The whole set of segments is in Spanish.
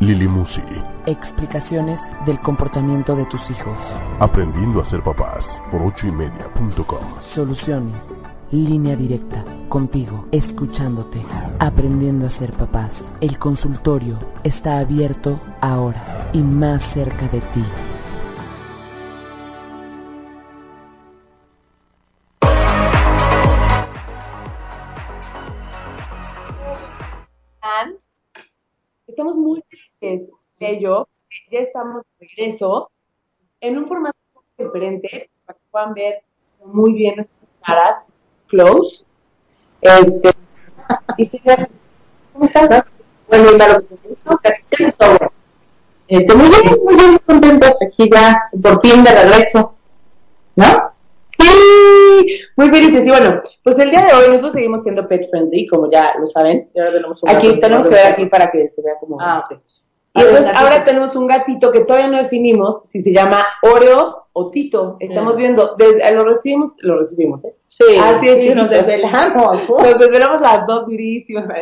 Lili Musi. Explicaciones del comportamiento de tus hijos. Aprendiendo a ser papás por ochoymedia.com. Soluciones. Línea directa. Contigo. Escuchándote. Aprendiendo a ser papás. El consultorio está abierto ahora y más cerca de ti. Ello. Ya estamos de regreso en un formato diferente para que puedan ver muy bien nuestras caras, close. Este, y si ¿cómo estás? Bueno, y para lo que casi todo. Este, muy bien, muy bien, contentos aquí ya, por fin de regreso. ¿No? Sí, muy felices. Y bueno, pues el día de hoy nosotros seguimos siendo pet friendly, como ya lo saben. Aquí tenemos que ver aquí para que se vea como. Ah, ok. Y entonces ahora tenemos un gatito que todavía no definimos si se llama Oreo o Tito. Estamos viendo, desde- lo recibimos, lo recibimos, ¿eh? Sí, Ah, sí, sí, nos desvelamos. Nos desvelamos las dos durísimas.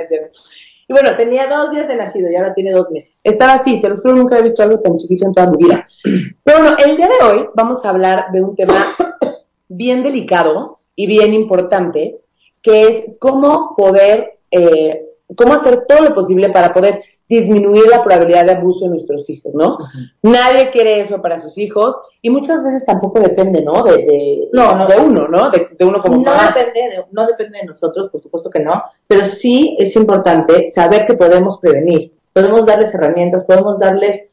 Y bueno, Tenía dos días de nacido y ahora tiene dos meses. estaba así, se los juro, nunca he visto algo tan chiquito en toda mi vida. Pero bueno, el día de hoy vamos a hablar de un tema bien delicado y bien importante, que es cómo poder, eh, cómo hacer todo lo posible para poder disminuir la probabilidad de abuso de nuestros hijos, ¿no? Nadie quiere eso para sus hijos y muchas veces tampoco depende, ¿no? De, de, No, no. de uno, ¿no? De, de uno como No mamá. depende, de, no depende de nosotros, por supuesto que no, pero sí es importante saber que podemos prevenir, podemos darles herramientas, podemos darles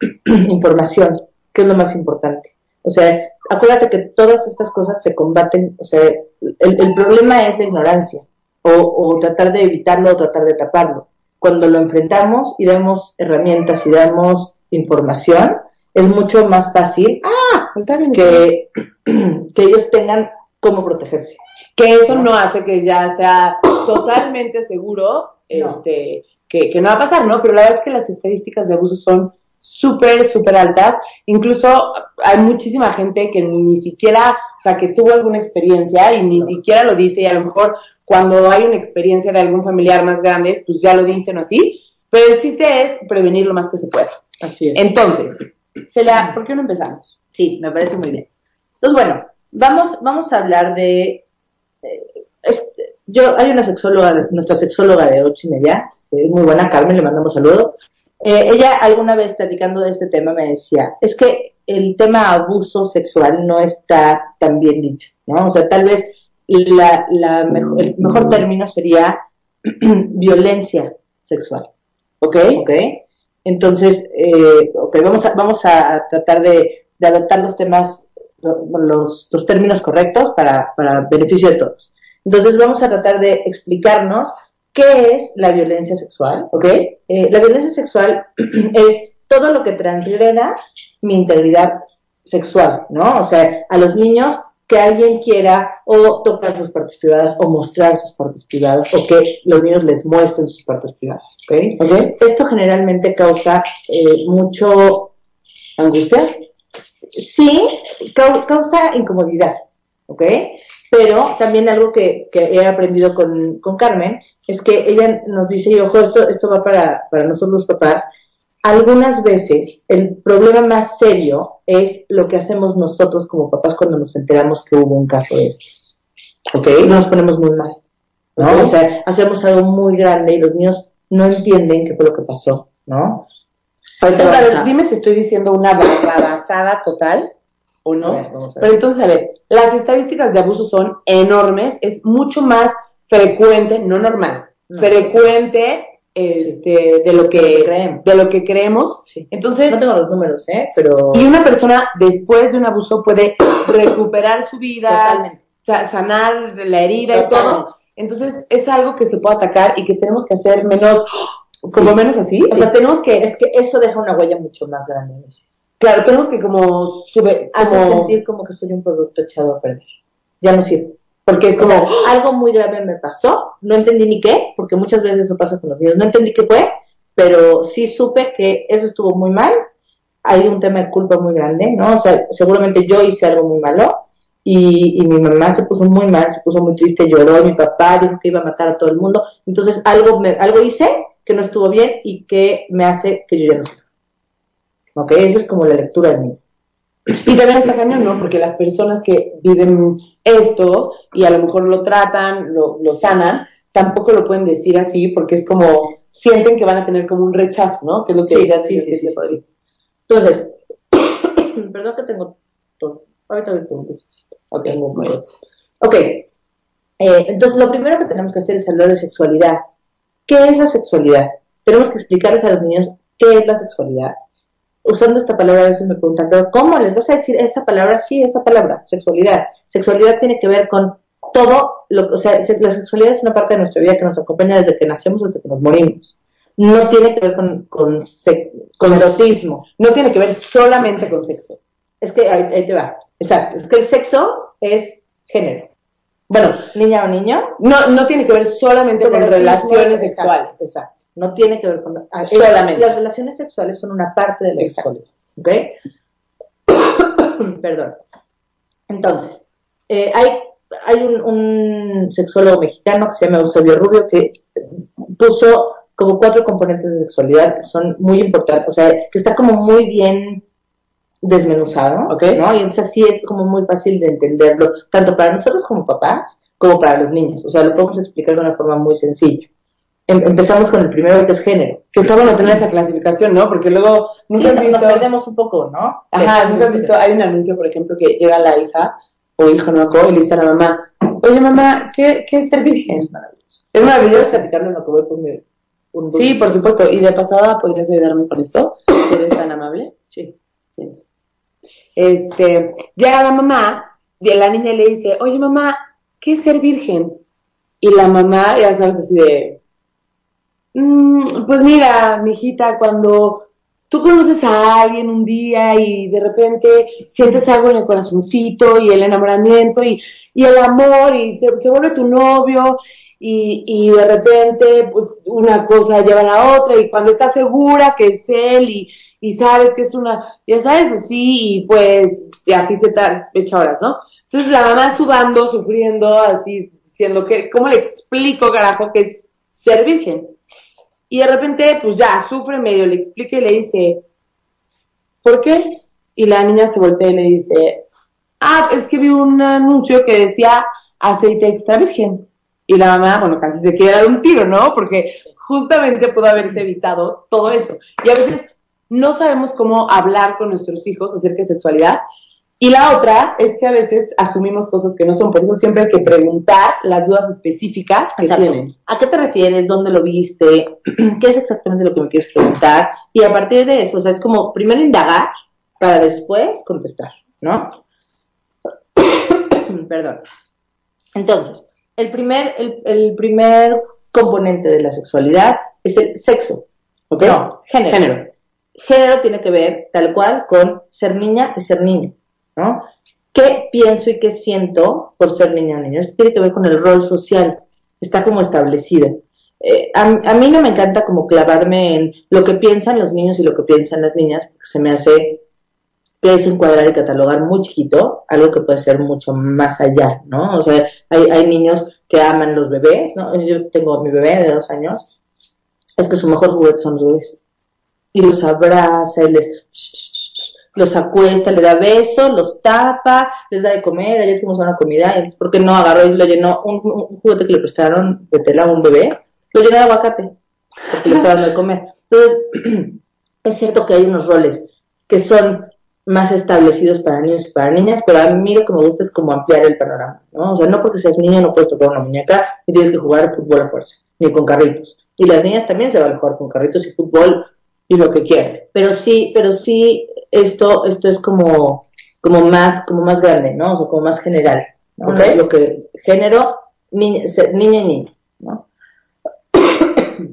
información, que es lo más importante. O sea, acuérdate que todas estas cosas se combaten, o sea, el, el problema es la ignorancia, o, o tratar de evitarlo o tratar de taparlo. Cuando lo enfrentamos y damos herramientas y damos información, es mucho más fácil Ah, que, que ellos tengan cómo protegerse. que eso no hace que ya sea totalmente seguro No. este que, que no va a pasar, ¿no? Pero la verdad es que las estadísticas de abuso son súper, súper altas. Incluso hay muchísima gente que ni siquiera, o sea, que tuvo alguna experiencia y ni siquiera lo dice y a lo mejor cuando hay una experiencia de algún familiar más grande, pues ya lo dicen o así. Pero el chiste es prevenir lo más que se pueda. Así es. Entonces, Cela, ¿por qué no empezamos? Sí, me parece muy bien. Entonces, bueno, vamos, vamos a hablar de... eh, este, yo, hay una sexóloga, nuestra sexóloga de ocho y media, muy buena, Carmen, le mandamos saludos. Eh, ella alguna vez platicando de este tema me decía, es que el tema abuso sexual no está tan bien dicho, ¿no? O sea, tal vez la, la mejo- el mejor término sería violencia sexual. ¿Ok? ¿Ok? Entonces, eh, ok, vamos, a, vamos a tratar de, de adoptar los temas, los, los términos correctos para, para beneficio de todos. Entonces, vamos a tratar de explicarnos qué es la violencia sexual, ¿ok? Eh, la violencia sexual es todo lo que transgreda mi integridad sexual, ¿no? O sea, a los niños que alguien quiera o tocar sus partes privadas o mostrar sus partes privadas o que los niños les muestren sus partes privadas, ¿ok? ¿Ok? Esto generalmente causa eh, mucho ¿Angustia? sí, cau- causa incomodidad, ¿ok? Pero también algo que, que he aprendido con, con Carmen es que ella nos dice, y ojo, esto, esto va para, para nosotros los papás, algunas veces el problema más serio es lo que hacemos nosotros como papás cuando nos enteramos que hubo un caso de estos, ¿ok? Nos ponemos muy mal, ¿no? O sea, hacemos algo muy grande y los niños no entienden qué fue lo que pasó, ¿no? Entonces, a ver, dime si estoy diciendo una barrabasada total o no. Ver. Pero entonces, a ver, las estadísticas de abuso son enormes, es mucho más frecuente, no normal, No. frecuente este, de lo que creemos. de lo que creemos. Sí. Entonces, No tengo los números, ¿eh? Pero... y una persona después de un abuso puede recuperar su vida, sa- sanar la herida y todo. Entonces, es algo que se puede atacar y que tenemos que hacer menos, como menos así. O sea, tenemos que Es que eso deja una huella mucho más grande. Claro, tenemos que como sube, sentir como que soy un producto echado a perder. Ya no sirve. Porque es O como, sea, algo muy grave me pasó, no entendí ni qué, porque muchas veces eso pasa con los niños, no entendí qué fue, pero sí supe que eso estuvo muy mal, hay un tema de culpa muy grande, ¿no? O sea, seguramente yo hice algo muy malo y, y mi mamá se puso muy mal, se puso muy triste, lloró, mi papá dijo que iba a matar a todo el mundo, entonces algo, me, algo hice que no estuvo bien y que me hace que yo ya no sé. ¿Ok? Esa es como la lectura del niño. Y también está cañón, ¿no? Porque las personas que viven esto y a lo mejor lo tratan, lo, lo sanan, tampoco lo pueden decir así porque es como, sienten que van a tener como un rechazo, ¿no? Que es lo que Sí, decías, sí, que sí, sí, podría. Entonces, perdón que tengo todo. Ahorita voy con. Ok. Ok. Eh, entonces, lo primero que tenemos que hacer es hablar de sexualidad. ¿Qué es la sexualidad? Tenemos que explicarles a los niños qué es la sexualidad. Usando esta palabra, a veces me preguntan, ¿pero cómo les vas a decir esa palabra? Sí, esa palabra, sexualidad. Sexualidad tiene que ver con todo, lo, o sea, se- la sexualidad es una parte de nuestra vida que nos acompaña desde que nacemos hasta que nos morimos. No tiene que ver con, con, erotismo. No tiene que ver solamente con sexo. Es que ahí, ahí te va. Exacto. Es que el sexo es género. Bueno, niña o niño. No, no tiene que ver solamente con relaciones sexuales. Exacto. No tiene que ver con. ah, Solamente. Las relaciones sexuales son una parte de la sexualidad. ¿Ok? Perdón. Entonces, eh, hay, hay un, un sexólogo mexicano que se llama Eusebio Rubio que puso como cuatro componentes de sexualidad que son muy importantes, o sea, que está como muy bien desmenuzado, Ok. ¿no? Y entonces así es como muy fácil de entenderlo, tanto para nosotros como papás, como para los niños. O sea, lo podemos explicar de una forma muy sencilla. Em- empezamos con el primero que es género. Que está bueno tener esa clasificación, ¿no? Porque luego, Sí, nunca has nos visto... perdemos un poco, ¿no? Ajá, Sí, nunca has visto, hay un anuncio, por ejemplo, que llega la hija o hijo, no acuerdo, y le dice a la mamá, oye mamá, ¿qué, qué es ser virgen? Es maravilloso. Es ¿Puedes maravilloso. platicarlo en lo que voy por mi... Sí, por supuesto. Y de pasada, ¿podrías ayudarme con esto? Si eres tan amable. Sí. Tienes. Este, llega la mamá, y la niña le dice, oye mamá, ¿qué es ser virgen? Y la mamá, ya sabes, así de, "Mm, pues mira, mijita, cuando tú conoces a alguien un día y de repente sientes algo en el corazoncito y el enamoramiento y, y el amor y se, vuelve tu novio y, y de repente pues una cosa lleva a la otra y cuando estás segura que es él y, y sabes que es una, ya sabes, así y pues y así se ta- echa horas, ¿no? Entonces la mamá sudando, sufriendo, así diciendo que, ¿cómo le explico, carajo, que es ser virgen? Y de repente, pues ya, sufre medio, le explica y le dice, ¿por qué? Y la niña se voltea y le dice, ah, es que vi un anuncio que decía aceite extra virgen. Y la mamá, bueno, casi se quiere dar un tiro, ¿no? Porque justamente pudo haberse evitado todo eso. Y a veces no sabemos cómo hablar con nuestros hijos acerca de sexualidad. Y la otra es que a veces asumimos cosas que no son, por eso siempre hay que preguntar las dudas específicas que Exacto. tienen. ¿A qué te refieres? ¿Dónde lo viste? ¿Qué es exactamente lo que me quieres preguntar? Y a partir de eso, o sea, es como primero indagar para después contestar, ¿no? Perdón. Entonces, el primer, el, el primer componente de la sexualidad es el sexo. ¿Ok? No, género. Género. Género tiene que ver tal cual con ser niña y ser niño, ¿no? ¿Qué pienso y qué siento por ser niña o niño? Esto tiene que ver con el rol social, está como establecido. Eh, a, mí no me encanta como clavarme en lo que piensan los niños y lo que piensan las niñas, porque se me hace que es encuadrar y catalogar muy chiquito, algo que puede ser mucho más allá, ¿no? O sea, hay, hay niños que aman los bebés, ¿no? Yo tengo mi bebé de dos años, es que su mejor juguete son los bebés. Y los abraza y les los acuesta, le da besos, los tapa, les da de comer, ayer fuimos a una comida, y ¿por qué no agarró y lo llenó un, un juguete que le prestaron de tela a un bebé? Lo llenó de aguacate, porque le está dando de comer. Entonces, es cierto que hay unos roles que son más establecidos para niños y para niñas, pero a mí lo que me gusta es como ampliar el panorama, ¿no? O sea, no porque seas niño no puedes tocar una muñeca y tienes que jugar fútbol a fuerza, ni con carritos. Y las niñas también se van a jugar con carritos y fútbol y lo que quieran. Pero sí, pero sí, esto, esto es como, como más, como más grande, ¿no? O sea, como más general, ¿no? Ok. Lo que género, niña, niña y niño, ¿no?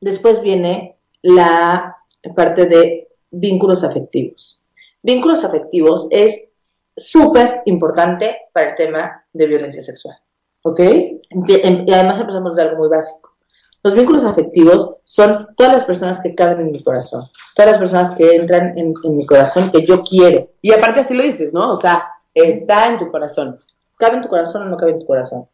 Después viene la parte de vínculos afectivos. Vínculos afectivos es súper importante para el tema de violencia sexual. ¿Ok? Y además empezamos de algo muy básico. Los vínculos afectivos son todas las personas que caben en mi corazón, todas las personas que entran en, mi corazón que yo quiero. Y aparte así lo dices, ¿no? O sea, está en tu corazón. ¿Cabe en tu corazón o no cabe en tu corazón?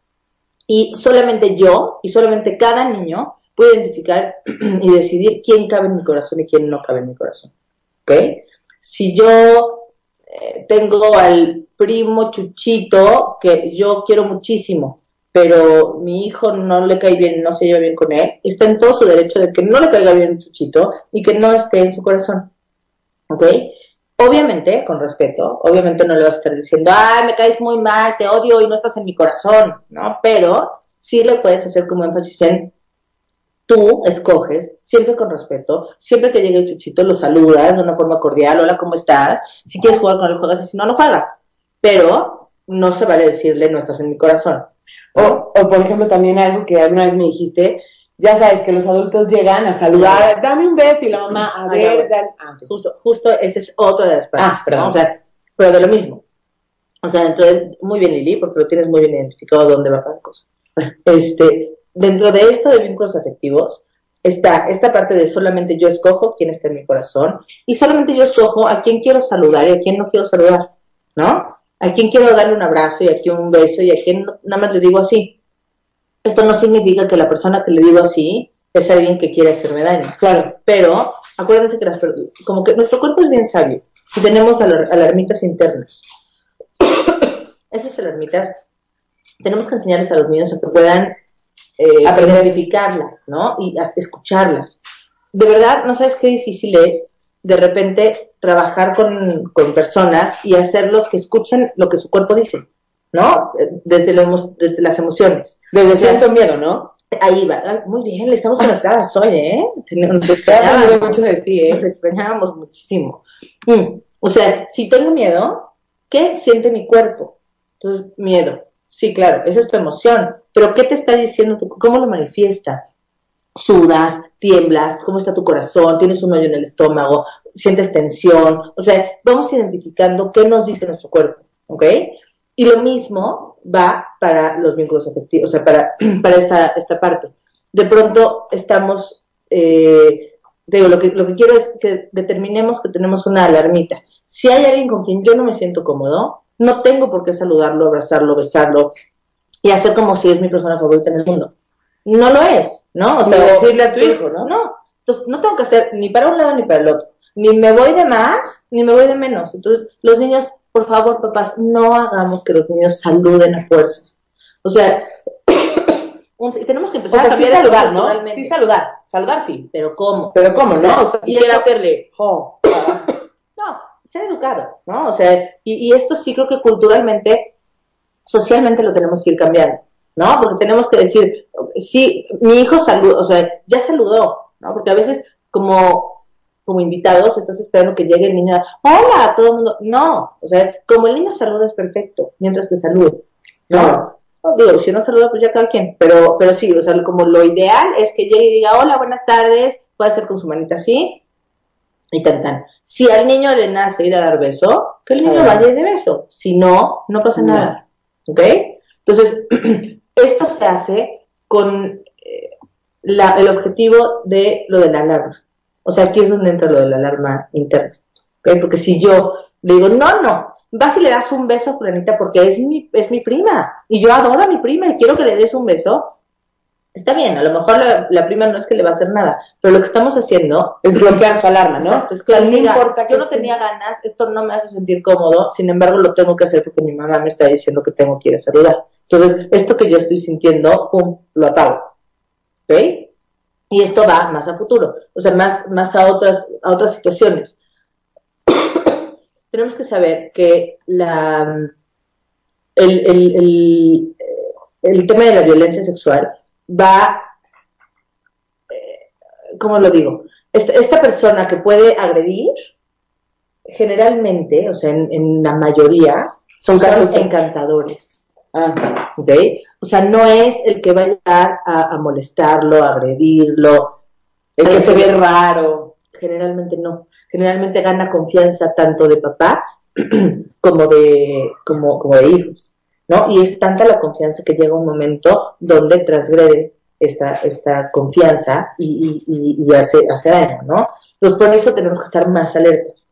Y solamente yo y solamente cada niño puede identificar y decidir quién cabe en mi corazón y quién no cabe en mi corazón. ¿Ok? Si yo eh, tengo al primo Chuchito que yo quiero muchísimo, pero mi hijo no le cae bien, no se lleva bien con él, está en todo su derecho de que no le caiga bien Chuchito y que no esté en su corazón. ¿Ok? Obviamente, con respeto, obviamente no le vas a estar diciendo, ay, me caes muy mal, te odio y no estás en mi corazón, ¿no? Pero sí le puedes hacer como énfasis en, tú escoges, siempre con respeto, siempre que llegue el chuchito lo saludas de una forma cordial, hola, ¿cómo estás? Si quieres jugar con él, juegas y si no, no juegas. Pero no se vale decirle, no estás en mi corazón. O, o por ejemplo, también algo que alguna vez me dijiste, ya sabes que los adultos llegan a saludar, dame un beso y la mamá, a ver, ah, justo, justo ese es otro de las partes, ah, perdón. O sea, pero de lo mismo. O sea, entonces, muy bien Lili, porque lo tienes muy bien identificado dónde va cada cosa. Este, dentro de esto de vínculos afectivos está esta parte de solamente yo escojo quién está en mi corazón y solamente yo escojo a quién quiero saludar y a quién no quiero saludar, ¿no? A quién quiero darle un abrazo y a quién un beso y a quién nada más le digo así. Esto no significa que la persona que le digo así es alguien que quiere hacerme daño, claro, pero acuérdense que las, como que nuestro cuerpo es bien sabio y tenemos alarmitas internas. Esas alarmitas tenemos que enseñarles a los niños a que puedan eh, a identificarlas, ¿no? Y escucharlas. De verdad, no sabes qué difícil es de repente trabajar con, con personas y hacerlos que escuchen lo que su cuerpo dice, ¿no? Desde, desde las emociones. Desde cierto miedo, ¿no? Ahí va. muy bien, le estamos conectadas hoy, ¿eh? Nos extrañábamos mucho de ti, ¿eh? Nos extrañábamos muchísimo. Mm, o sea, si tengo miedo, ¿qué siente mi cuerpo? Entonces, miedo. Sí, claro, esa es tu emoción. Pero ¿qué te está diciendo? ¿Cómo lo manifiesta? Sudas, tiemblas, cómo está tu corazón, tienes un hoyo en el estómago, sientes tensión. O sea, vamos identificando qué nos dice nuestro cuerpo, ¿ok? Y lo mismo va para los vínculos afectivos, o sea, para, para esta, esta parte. De pronto estamos, eh, digo, lo que, lo que quiero es que determinemos que tenemos una alarmita. Si hay alguien con quien yo no me siento cómodo, no tengo por qué saludarlo, abrazarlo, besarlo y hacer como si es mi persona favorita en el mundo. No lo es, ¿no? O sea, decirle a tu hijo, ¿no? No. Entonces, no tengo que hacer ni para un lado ni para el otro. Ni me voy de más, ni me voy de menos. Entonces, los niños, por favor, papás, no hagamos que los niños saluden a fuerza. O sea, y tenemos que empezar a saludar, ¿no? Sí saludar, saludar sí. Pero ¿cómo? Pero ¿cómo, no? O sea, si quiere hacerle, oh, no, ser educado, ¿no? O sea, y, esto sí creo que culturalmente, socialmente lo tenemos que ir cambiando, ¿no? Porque tenemos que decir, sí, mi hijo saludó, o sea, ya saludó, ¿no? Porque a veces como, como invitados estás esperando que llegue el niño, hola, todo el mundo, no, o sea, como el niño saluda es perfecto, mientras que salude, ¿no? digo, si no saluda, pues ya cada quien, pero, pero sí, o sea, como lo ideal es que llegue y diga, hola, buenas tardes, puede ser con su manita así, y tan tan. Si al niño le nace ir a dar beso, que el niño vaya y de beso. Si no, no pasa nada. ¿Ok? Entonces, esto se hace con eh, la, el objetivo de lo de la alarma. O sea, aquí es donde entra lo de la alarma interna. Porque si yo le digo, no, no, vas y le das un beso a Fulanita porque es mi, es mi prima. Y yo adoro a mi prima y quiero que le des un beso está bien, a lo mejor la, prima no es que le va a hacer nada, pero lo que estamos haciendo es bloquear su alarma, ¿no? Entonces, claro, no importa yo no tenía ganas, esto no me hace sentir cómodo, sin embargo lo tengo que hacer porque mi mamá me está diciendo que tengo que ir a saludar. Entonces, esto que yo estoy sintiendo, pum, lo apago. ¿Ok? Y esto va más a futuro, o sea, más, más a otras, a otras situaciones. Tenemos que saber que la, el, el, el, el tema de la violencia sexual va, eh, ¿cómo lo digo? Esta, persona que puede agredir, generalmente, o sea, en, la mayoría, son, casos encantadores. Ah. O sea, no es el que va a llegar a, molestarlo, a agredirlo, el que se ve raro. Generalmente no. generalmente gana confianza tanto de papás como de, como, como de hijos, ¿no? Y es tanta la confianza que llega un momento donde transgrede esta, esta confianza y, y, y hace, hace daño, ¿no? Entonces, por eso tenemos que estar más alertas.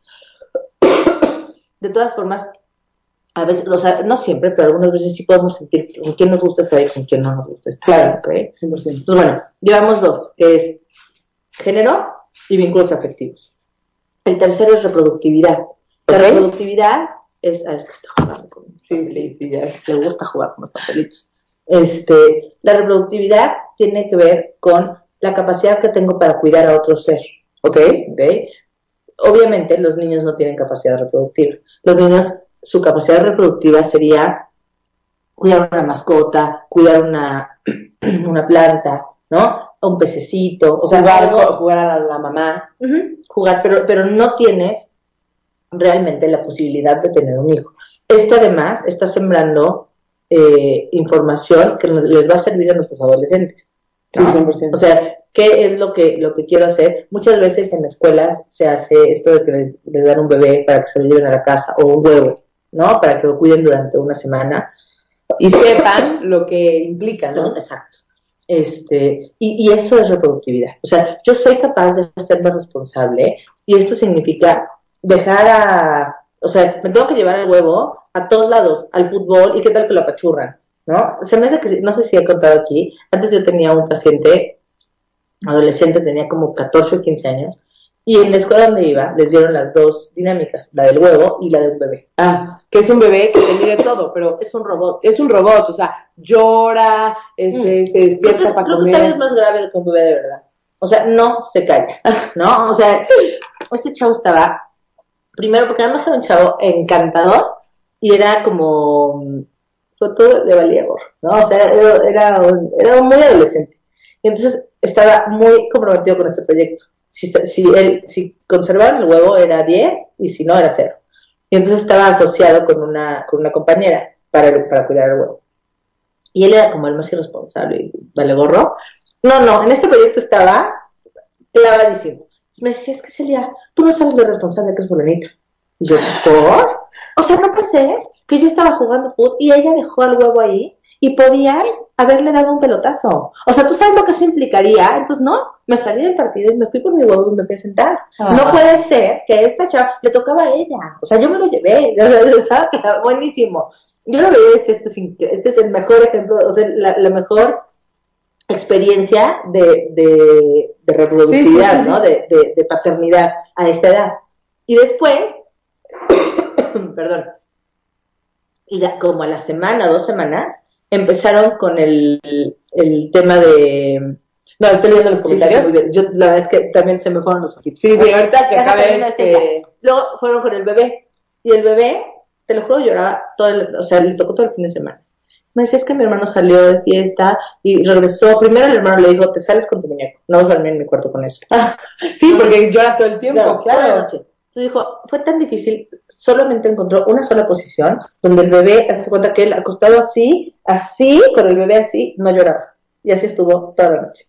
De todas formas, a veces, o sea, no siempre, pero algunas veces sí podemos sentir con quién nos gusta estar y con quién no nos gusta estar. Claro, ¿ok? 100%. Entonces, bueno, llevamos dos, que es género y vínculos afectivos. El tercero es reproductividad. La reproductividad es, ah, es que está jugando con Sí, sí, sí, ya. le gusta jugar con los papelitos. Este, la reproductividad tiene que ver con la capacidad que tengo para cuidar a otro ser, ¿ok? ¿ok? Obviamente los niños no tienen capacidad reproductiva. Los niños, su capacidad reproductiva sería cuidar una mascota, cuidar una, una planta, ¿no? Un pececito, o sea, Jugar, algo- jugar a la, mamá. Jugar, pero, pero no tienes realmente la posibilidad de tener un hijo. Esto además está sembrando eh, información que les va a servir a nuestros adolescentes. Sí, ¿no? 100%. O sea, ¿qué es lo que, lo que quiero hacer? Muchas veces en escuelas se hace esto de que les, les dan un bebé para que se lo lleven a la casa o un huevo, ¿no? Para que lo cuiden durante una semana. Y sepan lo que implica, ¿no? Exacto. Este, y, y eso es reproductividad. O sea, yo soy capaz de hacerme responsable y esto significa dejar a, o sea, me tengo que llevar el huevo a todos lados, al fútbol y qué tal que lo apachurran, ¿no? Se me hace que, no sé si he contado aquí, antes yo tenía un paciente, adolescente, tenía como 14 o 15 años, y en la escuela donde iba les dieron las dos dinámicas, la del huevo y la de un bebé. Ah, que es un bebé que te mide todo, pero Es un robot. es un robot, o sea, llora, este, se Creo despierta que, para creo que tal vez comer. más grave que un bebé de verdad. O sea, no se calla, ¿no? O sea, este chavo estaba, primero porque además era un chavo encantador y era como, sobre todo le valía gorro, ¿no? O sea, era, era, un- era muy adolescente. Y entonces estaba muy comprometido con este proyecto. Si, si él, si conservaban el huevo era 10 y si no era 0. Y entonces estaba asociado con una, con una compañera para, para cuidar el huevo. Y él era como el más irresponsable y vale gorro. No, no, en este proyecto estaba clavadísimo. Me decía, es que Celia, tú no sabes lo responsable que es Fulanita. Y yo, ¿por? O sea, no ser que yo estaba jugando fútbol y ella dejó el huevo ahí y podían haberle dado un pelotazo. O sea, tú sabes lo que eso implicaría. Entonces, no, me salí del partido y me fui por mi huevo y me fui a sentar. Ah. No puede ser que esta chava le tocaba a ella. O sea, yo me lo llevé. Estaba buenísimo. Yo lo veía y decía, este es, este es el mejor ejemplo, o sea, la, la mejor experiencia de, de, de reproductividad, Sí, sí, sí, ¿no? De, de, de paternidad a esta edad. Y después, perdón, y la- como a la semana, dos semanas, empezaron con el, el tema de... No, estoy leyendo los Sí, sí, sí, comentarios. Yo, la verdad es que también se me fueron los ojitos. Sí, sí, ahorita que acabe este... Luego fueron con el bebé. Y el bebé, te lo juro, lloraba todo el, o sea, le tocó todo el fin de semana. Me decía, es que mi hermano salió de fiesta y regresó. Primero el hermano le dijo, te sales con tu muñeco. No vas a dormir en mi cuarto con eso. Sí, porque llora todo el tiempo, Claro, claro. Entonces dijo, fue tan difícil, solamente encontró una sola posición donde el bebé, hazte cuenta que él acostado así, así, con el bebé así, no lloraba. Y así estuvo toda la noche.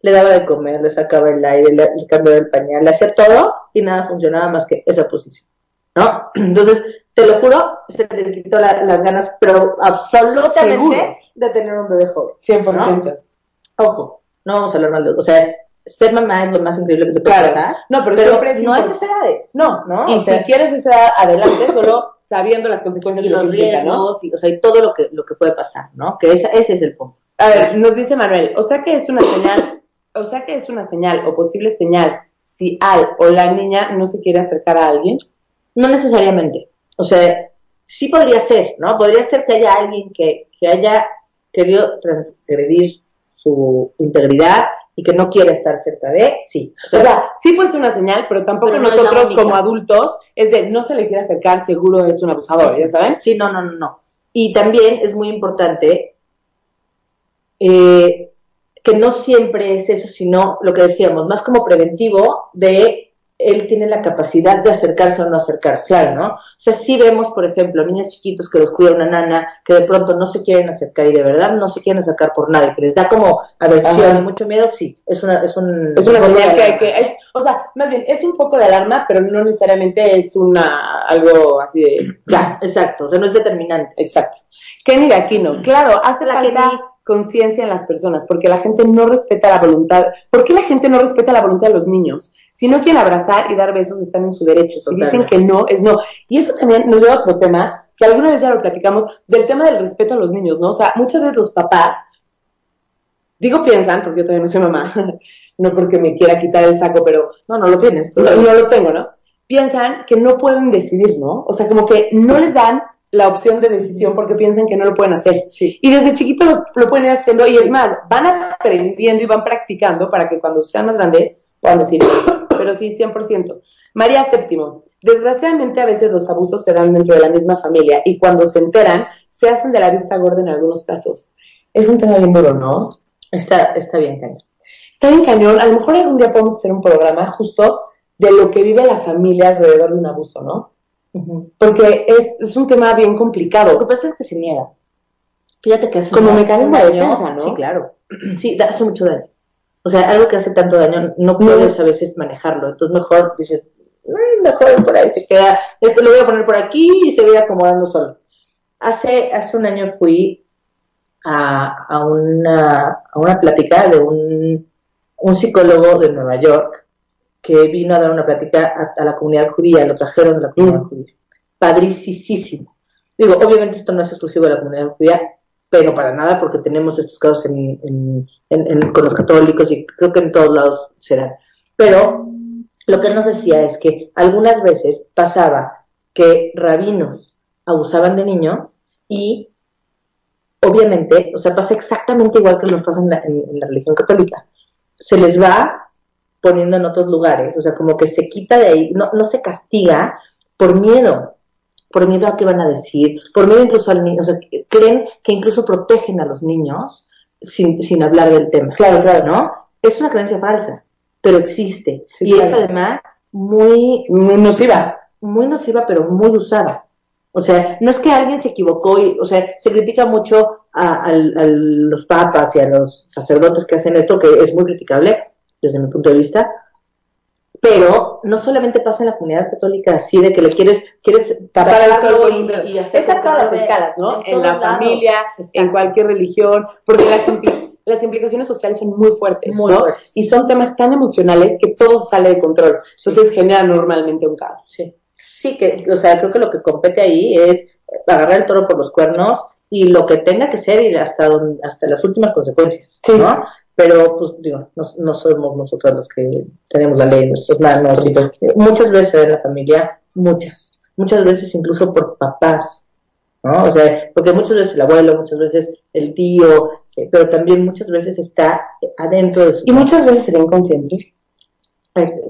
Le daba de comer, le sacaba el aire, le, le cambiaba el pañal, le hacía todo y nada funcionaba más que esa posición. ¿No? Entonces, te lo juro, se le quitó la- las ganas, pero absolutamente Seguro. de tener un bebé joven. 100%. Ojo, no vamos a hablar mal de, o sea, ser mamá es lo más increíble que te puede Claro. pasar. No, pero, Pero siempre es no es esas edades. No, ¿no? Y O sea- si quieres esa edad, adelante, solo sabiendo las consecuencias y de lo los que implica, ¿no? riesgos, y, o sea, y todo lo que, lo que puede pasar, ¿no? Que esa- ese es el punto. A ver, nos dice Manuel, o sea que es una señal, o sea que es una señal o posible señal si al o la niña no se quiere acercar a alguien. No necesariamente. O sea, sí podría ser, ¿no? Podría ser que haya alguien que, que haya querido transgredir su integridad y que no quiera estar cerca de, sí. O O sea, sea, sí puede ser una señal, pero tampoco Pero no nosotros como adultos es de no se le quiere acercar, seguro es un abusador, ¿ya saben? Sí, no, no, no, no. Y también es muy importante eh, que no siempre es eso, sino lo que decíamos, más como preventivo de él tiene la capacidad de acercarse o no acercarse, claro, ¿no? O sea, sí vemos, por ejemplo, niños chiquitos que los cuida una nana, que de pronto no se quieren acercar y de verdad no se quieren acercar por nadie, que les da como aversión y mucho miedo, sí, es una, es un... Es una señal que hay que, o sea, más bien, es un poco de alarma, pero no necesariamente es una, algo así de... Ya, exacto, o sea, no es determinante. Exacto. Kenny de Aquino, claro, hace la falta conciencia en las personas, porque la gente no respeta la voluntad. ¿Por qué la gente no respeta la voluntad de los niños? Si no quieren abrazar y dar besos, están en su derecho. Si dicen que no, es no. Y eso también nos lleva a otro tema, que alguna vez ya lo platicamos, del tema del respeto a los niños, ¿no? O sea, muchas veces los papás, digo piensan, porque yo todavía no soy mamá, no porque me quiera quitar el saco, pero no, no lo tienes. No, no lo tengo, ¿no? Piensan que no pueden decidir, ¿no? O sea, como que no les dan la opción de decisión porque piensan que no lo pueden hacer. Y desde chiquito lo, pueden ir haciendo y es más, van aprendiendo y van practicando para que cuando sean más grandes puedan decir, pero sí, 100%. María Séptimo, desgraciadamente a veces los abusos se dan dentro de la misma familia y cuando se enteran se hacen de la vista gorda en algunos casos. Es un tema bien duro, ¿no? Está, está bien cañón. Está bien cañón. A lo mejor algún día podemos hacer un programa justo de lo que vive la familia alrededor de un abuso, ¿no? Porque es, es, un tema bien complicado. Lo que pasa es que se niega. Fíjate que hace Como mecanismo de defensa, ¿no? Sí, claro. Sí, da, hace mucho daño. O sea, algo que hace tanto daño, no puedes a veces manejarlo. Entonces mejor dices, mm, mejor por ahí se queda, esto lo voy a poner por aquí y se va acomodando solo. Hace, hace un año fui a, a, una, a una plática de un, un psicólogo de Nueva York que vino a dar una plática a, la comunidad judía, lo trajeron de la comunidad mm. judía. Padricísimo. Digo, obviamente esto no es exclusivo de la comunidad judía, pero para nada, porque tenemos estos casos en, con los católicos y creo que en todos lados se dan. Pero lo que él nos decía es que algunas veces pasaba que rabinos abusaban de niños y obviamente, o sea, pasa exactamente igual que nos pasa en la, en la religión católica. Se les va poniendo en otros lugares, o sea, como que se quita de ahí, no, no se castiga por miedo, por miedo a qué van a decir, por miedo incluso al niño, o sea, creen que incluso protegen a los niños sin, sin hablar del tema. Claro, claro, ¿no? Es una creencia falsa, pero existe. y es además muy, muy nociva. Muy nociva, pero muy usada. O sea, no es que alguien se equivocó y, o sea, se critica mucho a, a, los papas y a los sacerdotes que hacen esto, que es muy criticable, desde mi punto de vista, pero no solamente pasa en la comunidad católica así de que le quieres quieres tapar el sol y, y es a todas las escalas, ¿no? En, la familia, en cualquier religión, porque las, implicaciones sociales son muy fuertes, ¿no? Y son temas tan emocionales que todo sale de control. Entonces genera normalmente un caos. Sí. Sí, que, o sea, creo que lo que compete ahí es agarrar el toro por los cuernos y lo que tenga que ser y hasta hasta las últimas consecuencias, ¿no? Pero pues digo, no, no somos nosotros los que tenemos la ley, nuestros manos, pues, muchas veces en la familia, muchas, muchas veces incluso por papás, ¿no? O sea, porque muchas veces el abuelo, muchas veces el tío, eh, pero también muchas veces está adentro de su Y muchas veces sería inconsciente.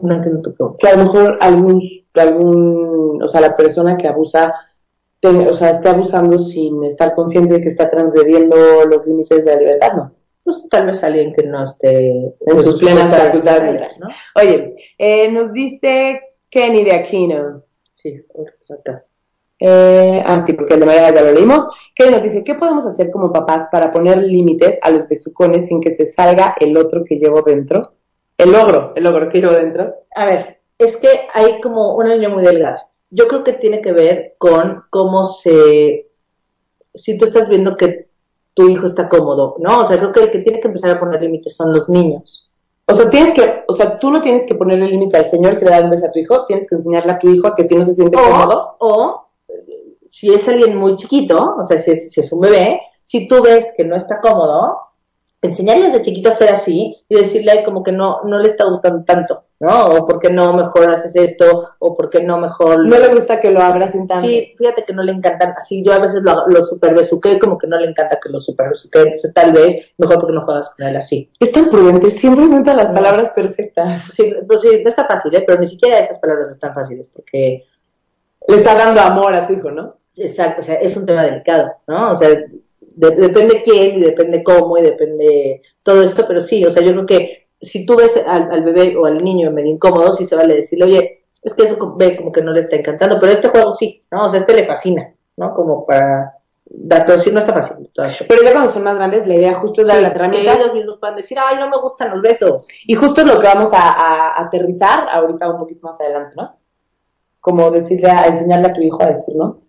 no entiendo tu pregunta. Que a lo mejor algún, algún, o sea, la persona que abusa, o sea, está abusando sin estar consciente de que está transgrediendo los límites de la libertad, ¿no? Pues tal vez alguien que no esté en sus plenas facultades. ¿no? Oye, eh, nos dice Kenny de Aquino. Sí, acá. Eh, ah, sí, porque el de María ya lo leímos. Kenny nos dice, ¿qué podemos hacer como papás para poner límites a los besucones sin que se salga el otro que llevo dentro? El logro, el logro que llevo dentro. A ver, es que hay como una línea muy delgada. Yo creo que tiene que ver con cómo se... Si tú estás viendo que tu hijo está cómodo, ¿no? O sea, creo que el que tiene que empezar a poner límites son los niños. O sea, tienes que, o sea, tú no tienes que ponerle límite al señor si le das un beso a tu hijo, tienes que enseñarle a tu hijo a que si no se siente cómodo. O, si es alguien muy chiquito, o sea, si es, si es un bebé, si tú ves que no está cómodo, enseñarle desde chiquito a ser así y decirle como que no, no le está gustando tanto, ¿no? O por qué no mejor haces esto, o por qué no mejor... No le gusta que lo abracen tanto. Sí, fíjate que no le encantan, así yo a veces lo, lo super como que no le encanta que lo super entonces tal vez mejor porque no juegas con él así. Es tan prudente, siempre inventa las palabras perfectas. Sí, pues sí, no está fácil, ¿eh? Pero ni siquiera esas palabras están fáciles, porque... Le está dando amor a tu hijo, ¿no? Exacto, o sea, es un tema delicado, ¿no? O sea, depende quién y depende cómo y depende todo esto, pero sí, o sea, yo creo que si tú ves al, al bebé o al niño medio incómodo, sí se vale decirle, oye, es que eso ve como que no le está encantando, pero este juego sí, ¿no? O sea, este le fascina, ¿no? Como para dar, pero sí no está fácil. Pero ya cuando son más grandes, la idea justo es dar Sí, las herramientas. ellos mismos puedan decir, ay, no me gustan los besos. Y justo es lo que vamos a, a aterrizar ahorita un poquito más adelante, ¿no? Como decirle, a enseñarle a tu hijo a decir, ¿no?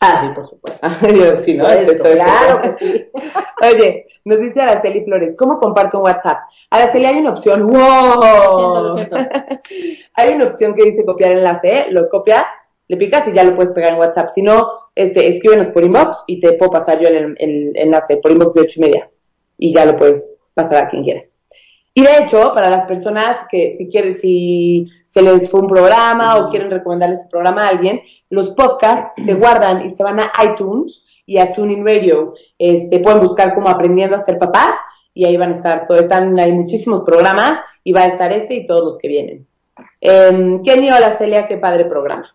Ah, sí, por supuesto. Yo, ¿no? Esto, Estoy- claro que sí. Oye, nos dice Araceli Flores, ¿cómo comparto un WhatsApp? Araceli, hay una opción, ¡wow! Siento, lo siento. hay una opción que dice copiar enlace, ¿eh? lo copias, le picas y ya lo puedes pegar en WhatsApp. Si no, este, escríbenos por inbox y te puedo pasar yo el, el enlace por inbox de ocho y media. Y ya lo puedes pasar a quien quieras. Y de hecho, para las personas que si quieren, si se les fue un programa o quieren recomendarle este programa a alguien, los podcasts se guardan y se van a iTunes y a Tuning Radio. Este, pueden buscar como aprendiendo a ser papás y ahí van a estar, todo, están, hay muchísimos programas y va a estar este y todos los que vienen. Eh, Kenny, hola Celia, qué padre programa.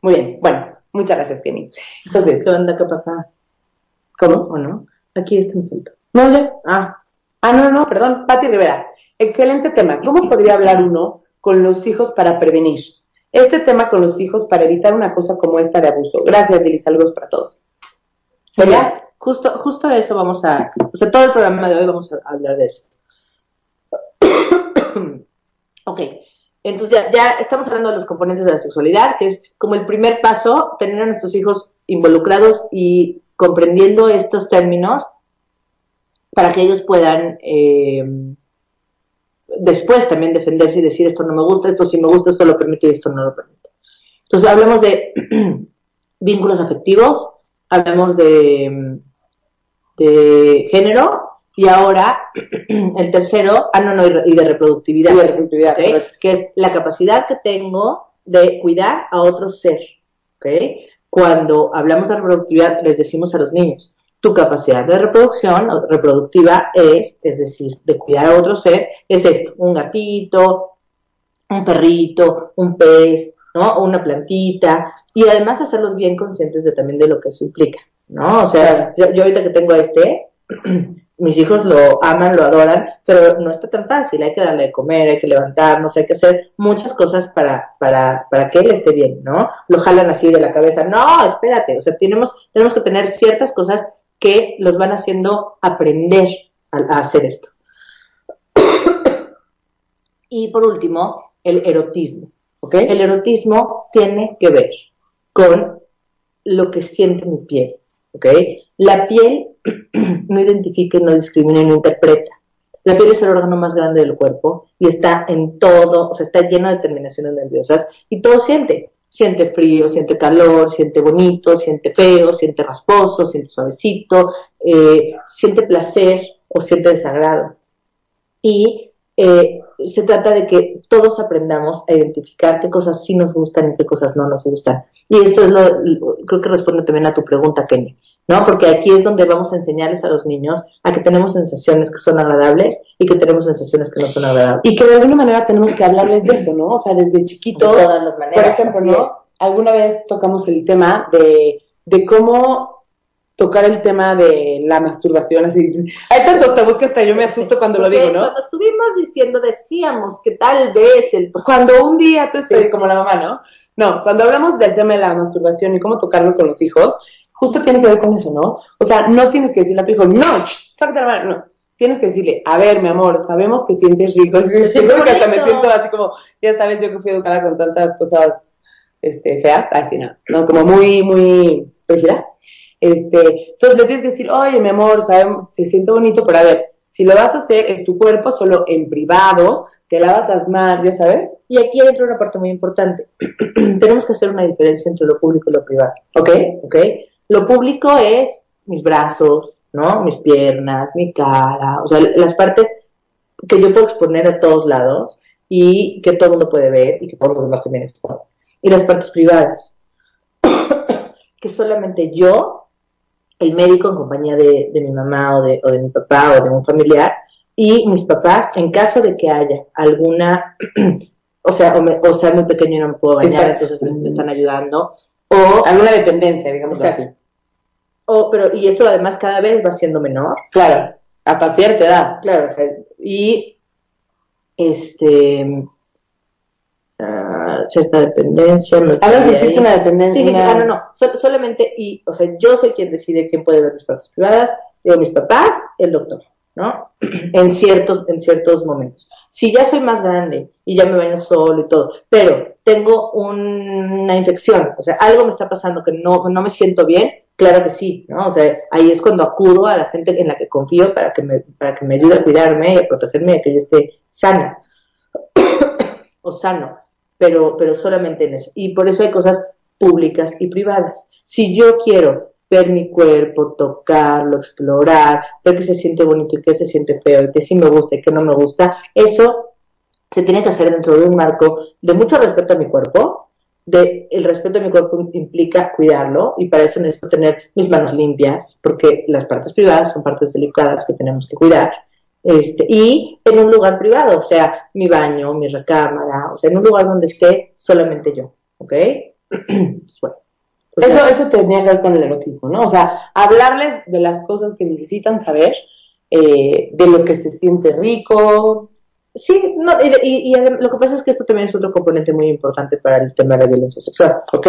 Muy bien, bueno, muchas gracias Kenny. Entonces, ¿Qué onda? ¿Qué pasa? ¿cómo? ¿O no? Aquí está mi suelto. No, ya. Ah, Ah, no, no, perdón, Pati Rivera. Excelente tema. ¿Cómo podría hablar uno con los hijos para prevenir? Este tema con los hijos para evitar una cosa como esta de abuso. Gracias, Lili. Saludos para todos. Celia, justo, justo de eso vamos a, o sea, todo el programa de hoy vamos a hablar de eso. ok, entonces ya, ya estamos hablando de los componentes de la sexualidad, que es como el primer paso, tener a nuestros hijos involucrados y comprendiendo estos términos para que ellos puedan eh, después también defenderse y decir esto no me gusta, esto sí me gusta, esto lo permite y esto no lo permite. Entonces hablemos de vínculos afectivos, hablamos de, de género y ahora el tercero, ah no, no, y de reproductividad, Y de reproductividad, que es la capacidad que tengo de cuidar a otro ser. ¿ok? Cuando hablamos de reproductividad, les decimos a los niños, tu capacidad de reproducción o reproductiva es, es decir, de cuidar a otro ser, es esto, un gatito, un perrito, un pez, ¿no? O una plantita, y además hacerlos bien conscientes de también de lo que eso implica, ¿no? O sea, yo, yo ahorita que tengo a este, mis hijos lo aman, lo adoran, pero no está tan fácil, hay que darle de comer, hay que levantarnos, hay que hacer muchas cosas para, para, para que él esté bien, ¿no? Lo jalan así de la cabeza, no, espérate, o sea, tenemos, tenemos que tener ciertas cosas que los van haciendo aprender a, hacer esto. y por último, el erotismo. ¿Ok? El erotismo tiene que ver con lo que siente mi piel, ¿ok? La piel no identifica, no discrimina no interpreta. La piel es el órgano más grande del cuerpo y está en todo, o sea, está lleno de terminaciones nerviosas y todo siente. Siente frío, siente calor, siente bonito, siente feo, siente rasposo, siente suavecito, eh, siente placer o siente desagrado. Y eh, se trata de que todos aprendamos a identificar qué cosas sí nos gustan y qué cosas no nos gustan. Y esto es lo, lo- creo que responde también a tu pregunta, Kenny, ¿no? Porque aquí es donde vamos a enseñarles a los niños a que tenemos sensaciones que son agradables y que tenemos sensaciones que no son agradables. Y que de alguna manera tenemos que hablarles de eso, ¿no? O sea, desde chiquito. de todas las maneras. Por ejemplo, ¿no? Alguna vez tocamos el tema de, de cómo tocar el tema de la masturbación, así. Hay tantos tabús que hasta yo me asusto cuando lo digo, ¿no? Cuando estuvimos diciendo, decíamos que tal vez el Cuando un día tú estás Sí. como la mamá, ¿no? No, cuando hablamos del tema de la masturbación y cómo tocarlo con los hijos, justo tiene que ver con eso, ¿no? O sea, no tienes que decirle a tu hijo, no, sácate la mano, no. Tienes que decirle, a ver, mi amor, sabemos que sientes rico. que hasta me siento así como, ya sabes, yo que fui educada con tantas cosas este, feas, así no, no, como muy, muy rígida. Este, entonces le tienes que decir, oye, mi amor, sabemos, se siente bonito, pero a ver, si lo vas a hacer, es tu cuerpo, solo en privado, te lavas las manos, ya sabes. Y aquí entra una parte muy importante. Tenemos que hacer una diferencia entre lo público y lo privado. ¿Ok? ¿Ok? Lo público es mis brazos, ¿no? Mis piernas, mi cara, o sea, las partes que yo puedo exponer a todos lados y que todo el mundo puede ver y que todos los demás también exponen. Y las partes privadas, que solamente yo, el médico en compañía de, de mi mamá o de, o de mi papá o de un familiar, y mis papás, en caso de que haya alguna, o sea, o, me- o sea, muy pequeño y no me puedo bañar, Exacto. entonces me, están ayudando, o, Alguna dependencia, digamos así. o, pero, y eso además cada vez va siendo menor, Claro, hasta cierta edad. claro, o sea, y este, cierta dependencia. me A ver si quedé existe una dependencia. Sí, sí, sí, ah, no, no, Sol- solamente, y, o sea, yo soy quien decide quién puede ver mis partes privadas, digo, mis papás, el doctor, ¿no? En ciertos, en ciertos momentos. Si ya soy más grande y ya me baño solo y todo, pero tengo un- una infección, o sea, algo me está pasando que no, no me siento bien, claro que sí, ¿no? O sea, ahí es cuando acudo a la gente en la que confío para que me, para que me ayude a cuidarme y a protegerme y a que yo esté sana o sano, pero, pero solamente en eso. Y por eso hay cosas públicas y privadas. Si yo quiero ver mi cuerpo, tocarlo, explorar, ver que se siente bonito y que se siente feo y que sí me gusta y que no me gusta, eso se tiene que hacer dentro de un marco de mucho respeto a mi cuerpo, de el respeto a mi cuerpo implica cuidarlo y para eso necesito tener mis manos limpias porque las partes privadas son partes delicadas que tenemos que cuidar este, y en un lugar privado, o sea, mi baño, mi recámara, o sea, en un lugar donde esté solamente yo, ¿ok? Pues bueno, pues Eso, ya. eso tenía que ver con el erotismo, ¿no? O sea, hablarles de las cosas que necesitan saber, eh, de lo que se siente rico. Sí, no, y, y- y lo que pasa es que esto también es otro componente muy importante para el tema de la violencia sexual, ¿ok?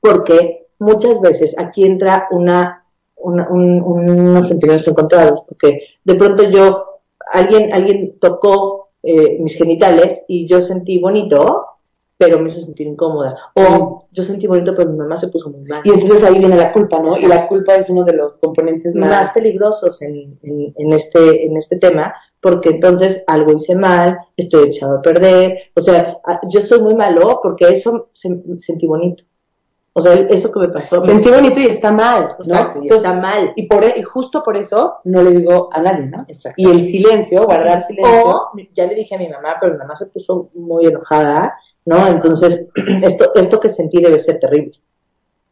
Porque muchas veces aquí entra una, una- un- unos sentimientos encontrados, porque de pronto yo, alguien, alguien tocó eh, mis genitales y yo sentí bonito, pero me hizo sentir incómoda. O yo sentí bonito, pero mi mamá se puso muy mal. Y entonces ahí viene la culpa, ¿no? Y la culpa es uno de los componentes más... más peligrosos en, en, en este, en este tema, porque entonces algo hice mal, estoy echado a perder, o sea, yo soy muy malo porque eso se- sentí bonito. O sea, eso que me pasó. Sentí bonito y está mal, ¿no? Exacto, y Entonces, está mal. y, por, e- y justo por eso no le digo a nadie, ¿no? Exacto. Y el silencio, guardar silencio. O ya le dije a mi mamá, pero mi mamá se puso muy enojada, ¿no? Entonces, esto, esto que sentí debe ser terrible.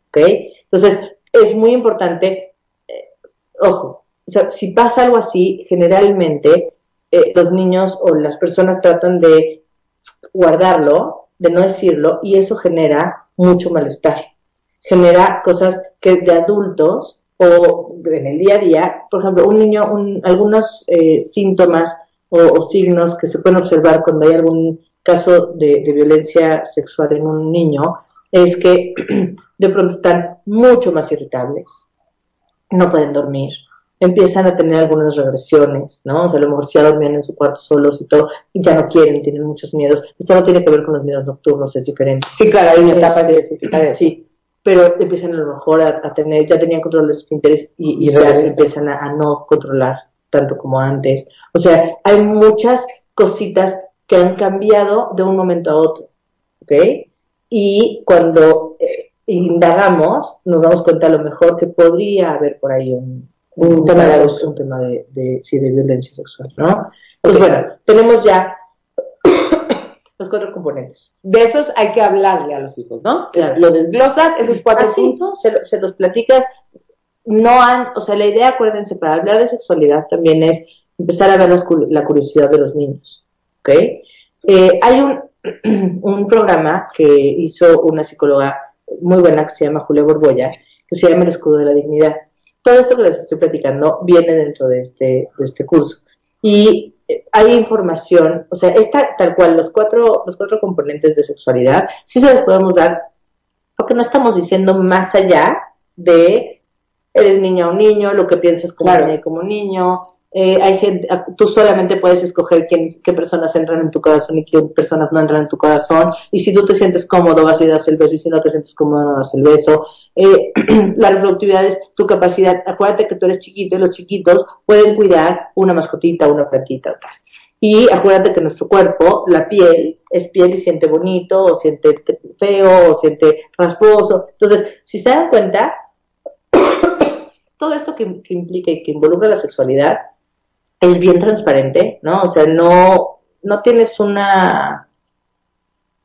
¿Ok? Entonces, es muy importante, eh, ojo, o sea, si pasa algo así, generalmente eh, los niños o las personas tratan de guardarlo, de no decirlo, y eso genera mucho malestar. Genera cosas que de adultos o en el día a día, por ejemplo, un niño, un- algunos eh, síntomas o, signos que se pueden observar cuando hay algún caso de, de violencia sexual en un niño es que de pronto están mucho más irritables, no pueden dormir, empiezan a tener algunas regresiones, ¿no? O sea, a lo mejor si ya dormían en su cuarto solos y todo, y ya no quieren, tienen muchos miedos. Esto no tiene que ver con los miedos nocturnos, es diferente. Sí, claro, hay una etapa específica de. Sí, pero empiezan a lo mejor a, a tener, ya tenían control de sus intereses y, y Y ya empiezan a, a no controlar tanto como antes. O sea, hay muchas cositas que han cambiado de un momento a otro, ¿ok? Y cuando eh, indagamos, nos damos cuenta a lo mejor que podría haber por ahí un, un tema, de, un tema de, de, sí, de violencia sexual, ¿no? Pues bueno, tenemos ya los cuatro componentes. De esos hay que hablarle a los hijos, ¿no? Claro. Lo desglosas, esos cuatro Así, puntos. se, lo- se los platicas. No han, o sea, la idea, acuérdense, para hablar de sexualidad también es empezar a ver la curiosidad de los niños, ¿ok? Eh, hay un, un programa que hizo una psicóloga muy buena que se llama Julia Borbolla, que se llama El Escudo de la Dignidad. Todo esto que les estoy platicando viene dentro de este, de este curso. Y eh, hay información, o sea, esta, tal cual, los cuatro, los cuatro componentes de sexualidad, sí se les podemos dar porque no estamos diciendo más allá de eres niña o niño, lo que piensas como Claro. niña y como niño. Eh, hay gente, a- tú solamente puedes escoger quién, qué personas entran en tu corazón y qué personas no entran en tu corazón. Y si tú te sientes cómodo, vas y das el beso. Y si no te sientes cómodo, no das el beso. Eh, la reproductividad es tu capacidad. Acuérdate que tú eres chiquito y los chiquitos pueden cuidar una mascotita, una plantita, tal. Y acuérdate que nuestro cuerpo, la piel, es piel y siente bonito, o siente te- feo, o siente rasposo. Entonces, si se dan cuenta, todo esto que implica y que involucra la sexualidad es bien transparente, ¿no? O sea, no, no tienes una,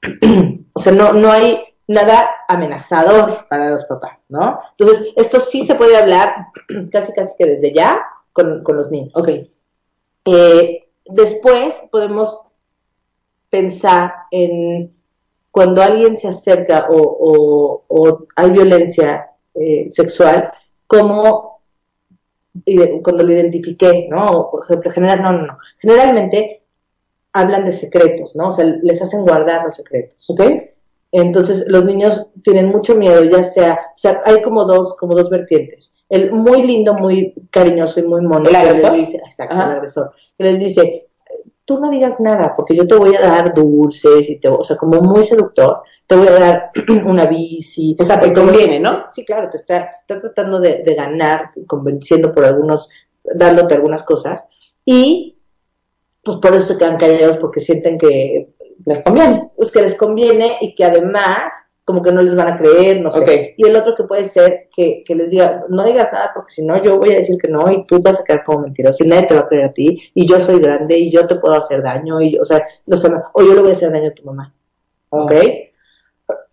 o sea, no, no hay nada amenazador para los papás, ¿no? Entonces, esto sí se puede hablar casi casi que desde ya con, con los niños. Ok. Eh, después podemos pensar en cuando alguien se acerca o, o- o hay violencia eh, sexual, como cuando lo identifiqué, ¿no? O, por ejemplo, general, no, no, no. Generalmente hablan de secretos, ¿no? O sea, les hacen guardar los secretos. ¿Ok? Entonces, los niños tienen mucho miedo, ya sea, o sea, hay como dos, como dos vertientes. El muy lindo, muy cariñoso y muy mono. ¿El que agresor? les dice, exacto, Ajá. el agresor. Que les dice, tú no digas nada, porque yo te voy a dar dulces y te, o sea, como muy seductor, te voy a dar una bici. O sea, te conviene, ¿no? Sí, claro, te está, está tratando de, de ganar, convenciendo por algunos, dándote algunas cosas. Y, pues por eso se quedan callados, porque sienten que Les conviene. pues que les conviene y que además como que no les van a creer, no sé. Y el otro que puede ser que, que les diga, no digas nada porque si no yo voy a decir que no y tú vas a quedar como mentiroso y nadie te va a creer a ti y yo soy grande y yo te puedo hacer daño y, o sea, no sé, o yo le voy a hacer daño a tu mamá. ¿Ok?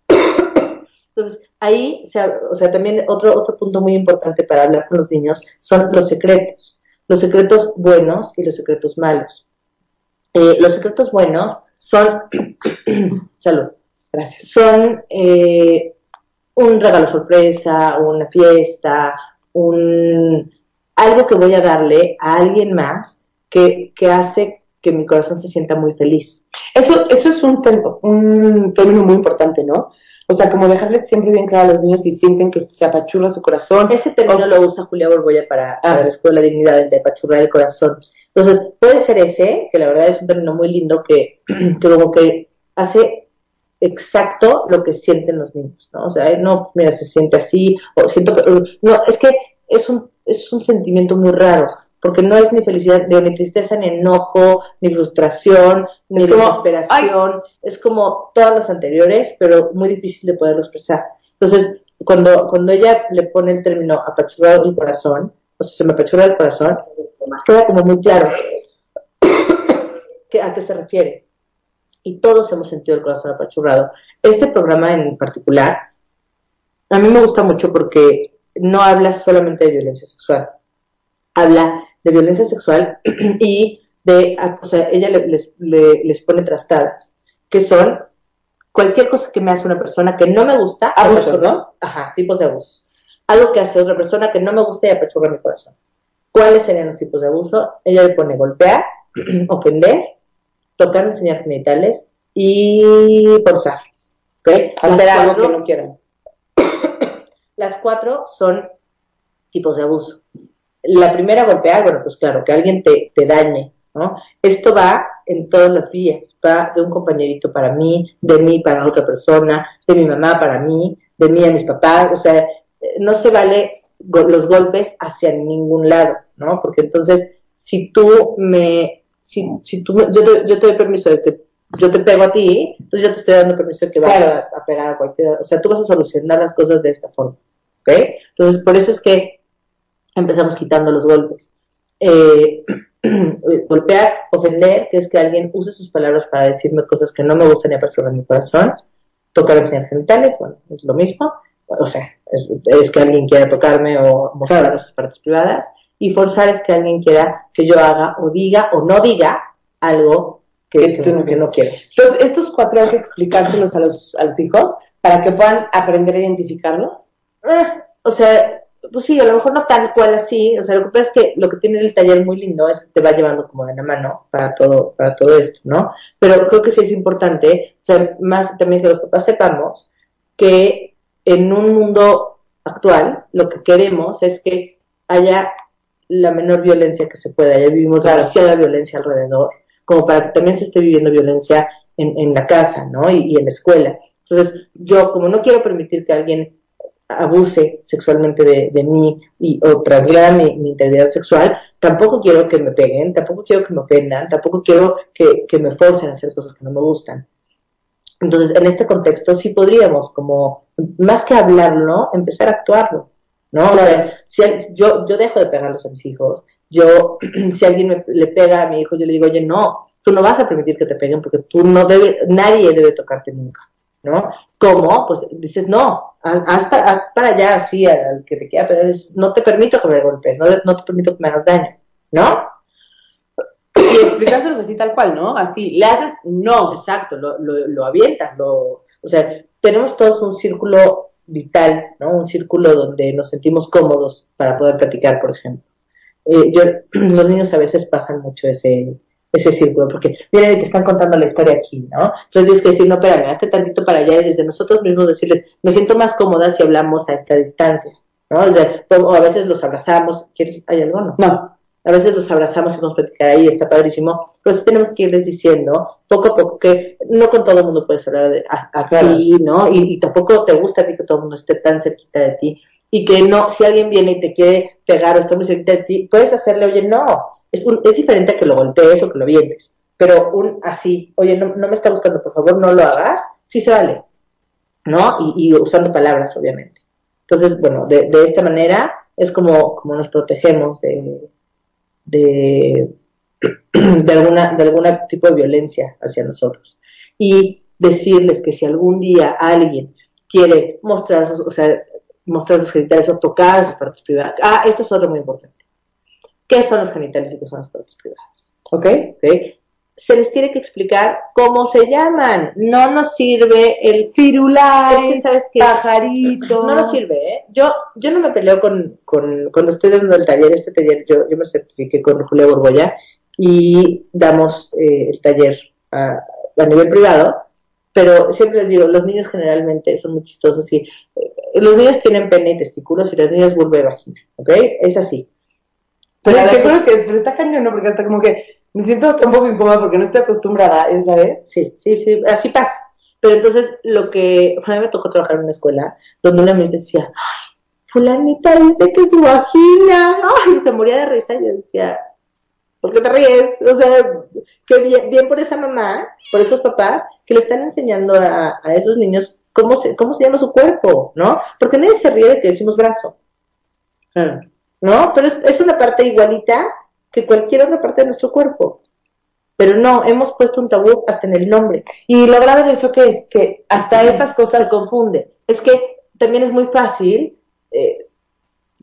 Entonces, ahí, o sea, o sea, también otro, otro punto muy importante para hablar con los niños son los secretos. Los secretos buenos y los secretos malos. Eh, los secretos buenos son, salud, Gracias. son eh, un regalo sorpresa, una fiesta, un algo que voy a darle a alguien más que, que hace que mi corazón se sienta muy feliz. Eso, eso es un, un término muy importante, ¿no? O sea, como dejarles siempre bien claro a los niños si sienten que se apachurra su corazón. Ese término lo usa Julia Borboya para, para Ah. la Escuela de Dignidad, el de apachurrar el corazón. Entonces, puede ser ese, que la verdad es un término muy lindo que, que como que hace exacto lo que sienten los niños, ¿no? O sea, "Ay, no, mira, se siente así, o siento que, no, es que es un, es un sentimiento muy raro, porque no es ni felicidad, ni ni tristeza, ni enojo, ni frustración, ni Es como, desesperación, es como todas las anteriores, pero muy difícil de poderlo expresar. Entonces, cuando, cuando ella le pone el término apachurrado el corazón, o sea, se me apachurra el corazón, queda como muy claro a qué se refiere. Y todos hemos sentido el corazón apachurrado. Este programa en particular, a mí me gusta mucho porque no habla solamente de violencia sexual. Habla de violencia sexual y de, o sea, ella le- les, le- les pone trastadas, que son cualquier cosa que me hace una persona que no me gusta. Abuso, ¿no? Ajá, tipos de abuso. Algo que hace otra persona que no me gusta y apachurra mi corazón. ¿Cuáles serían los tipos de abuso? Ella le pone golpear, ofender, tocar, enseñar genitales y forzar. ¿Ok? Hacer algo cuatro- que no quieran. Las cuatro son tipos de abuso. La primera golpear, bueno, pues claro, que alguien te, te dañe, ¿no? Esto va en todas las vías, va de un compañerito para mí, de mí para otra persona, de mi mamá para mí, de mí a mis papás, o sea, no se vale go- los golpes hacia ningún lado, ¿no? Porque entonces, si tú me, si, si tú, yo, te, yo te doy permiso de que yo te pego a ti, entonces yo te estoy dando permiso de que vas Claro. a, a pegar a cualquiera, o sea, tú vas a solucionar las cosas de esta forma, ¿ok? Entonces, por eso es que empezamos quitando los golpes. Eh, golpear, ofender, que es que alguien use sus palabras para decirme cosas que no me gustan y apasionan mi corazón. Tocar enseñar genitales, bueno, es lo mismo. O sea, es, es que alguien quiera tocarme o mostrar sus partes privadas. Y forzar es que alguien quiera que yo haga o diga o no diga algo que, Que no quiero. Entonces, estos cuatro hay que explicárselos a los, a los hijos para que puedan aprender a identificarlos. Eh, o sea, pues sí, a lo mejor no tal cual así, o sea, lo que pasa es que lo que tiene el taller muy lindo es que te va llevando como de la mano para todo, para todo esto, ¿no? Pero creo que sí es importante, o sea, más también que los papás sepamos que en un mundo actual lo que queremos es que haya la menor violencia que se pueda, ya vivimos Claro. demasiada violencia alrededor, como para que también se esté viviendo violencia en, en la casa, ¿no? Y, y en la escuela. Entonces, yo como no quiero permitir que alguien abuse sexualmente de, de mí y, o transgreda mi, mi integridad sexual, tampoco quiero que me peguen, tampoco quiero que me ofendan, tampoco quiero que, que me forcen a hacer cosas que no me gustan. Entonces, en este contexto sí podríamos, como, más que hablarlo, empezar a actuarlo, ¿no? O sea, si yo, yo dejo de pegarlos a mis hijos, yo, si alguien me- le pega a mi hijo, yo le digo, oye, no, tú no vas a permitir que te peguen porque tú no debe, nadie debe tocarte nunca, ¿no? ¿Cómo? Pues dices, no, haz, para, haz para allá, así, al, que te quiera pegar, no te permito que me golpes, no, no te permito que me hagas daño, ¿no? Y explicárselos así tal cual, ¿no? Así, le haces no. Exacto, lo, lo, lo avientas, lo, o sea, tenemos todos un círculo vital, ¿no? Un círculo donde nos sentimos cómodos para poder platicar, por ejemplo. Eh, los niños a veces pasan mucho ese, ese círculo, porque miren, te están contando la historia aquí, ¿no? Entonces tienes que decir, no, espérame, hazte tantito para allá y desde nosotros mismos decirles, me siento más cómoda si hablamos a esta distancia, ¿no? O, a veces los abrazamos, ¿quieres, hay algo? No. No. A veces los abrazamos y vamos a platicar ahí, está padrísimo, pero sí tenemos que irles diciendo poco a poco que no con todo el mundo puedes hablar de, aquí, ¿no? Y, tampoco te gusta que todo el mundo esté tan cerquita de ti y que no, si alguien viene y te quiere pegar o está muy cerquita de ti, puedes hacerle, oye, no, es, es diferente a que lo golpees o que lo vientes, pero un así, oye, no, no me está gustando, por favor, no lo hagas, sí se vale, ¿no? Y, y usando palabras, obviamente. Entonces, bueno, de, de esta manera es como, como nos protegemos de, de, de, alguna, de algún tipo de violencia hacia nosotros. Y decirles que si algún día alguien quiere mostrar sus, o sea, mostrar sus genitales o tocar sus partes privadas. Ah, esto es otro muy importante. ¿Qué son los genitales y qué son las partes privadas? ¿Ok? ¿Ok? Se les tiene que explicar cómo se llaman. No nos sirve el firular, ¿sabes qué? pajarito. No nos sirve, ¿eh? Yo, yo no me peleo con, con, cuando estoy dando el taller, este taller, yo, yo me certifiqué con Julia Borgoya y damos eh, el taller a, a, nivel privado, pero siempre les digo, los niños generalmente son muy chistosos y eh, los niños tienen pene y testículos y las niñas vulva y vagina, ¿ok? Es así. Pero, que, pero está cañón, ¿no? Porque hasta como que me siento hasta un poco incómoda porque no estoy acostumbrada, ¿sabes? Sí, sí, sí, así pasa. Pero entonces, lo que, a mí me tocó trabajar en una escuela donde una me decía, ay, fulanita dice que su vagina, ay, se moría de risa y yo decía, ¿por qué te ríes? O sea, que bien, bien, por esa mamá, por esos papás, que le están enseñando a, a esos niños cómo se, cómo se llama su cuerpo, ¿no? Porque nadie se ríe de que decimos brazo. ¿No? Pero es, es una parte igualita que cualquier otra parte de nuestro cuerpo. Pero no, hemos puesto un tabú hasta en el nombre. Y lo grave de eso que es que hasta esas cosas se confunden. Es que también es muy fácil eh,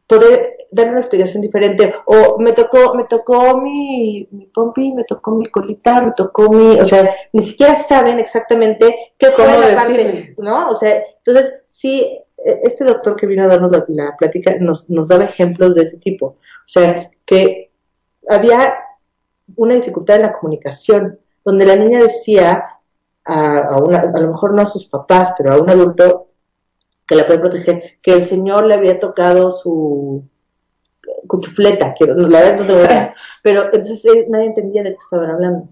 poder dar una explicación diferente. O me tocó, me tocó mi, mi pompi, me tocó mi colita, me tocó mi, o sea, ni siquiera saben exactamente qué fue la parte, ¿no? O sea, entonces sí, e, este doctor que vino a darnos la, la plática nos, nos daba ejemplos de ese tipo. O sea, que había una dificultad en la comunicación, donde la niña decía a, una, a lo mejor no a sus papás, pero a un adulto que la puede proteger, que el Señor le había tocado su cuchufleta, que la verdad no te pero entonces eh, nadie entendía de qué estaban hablando.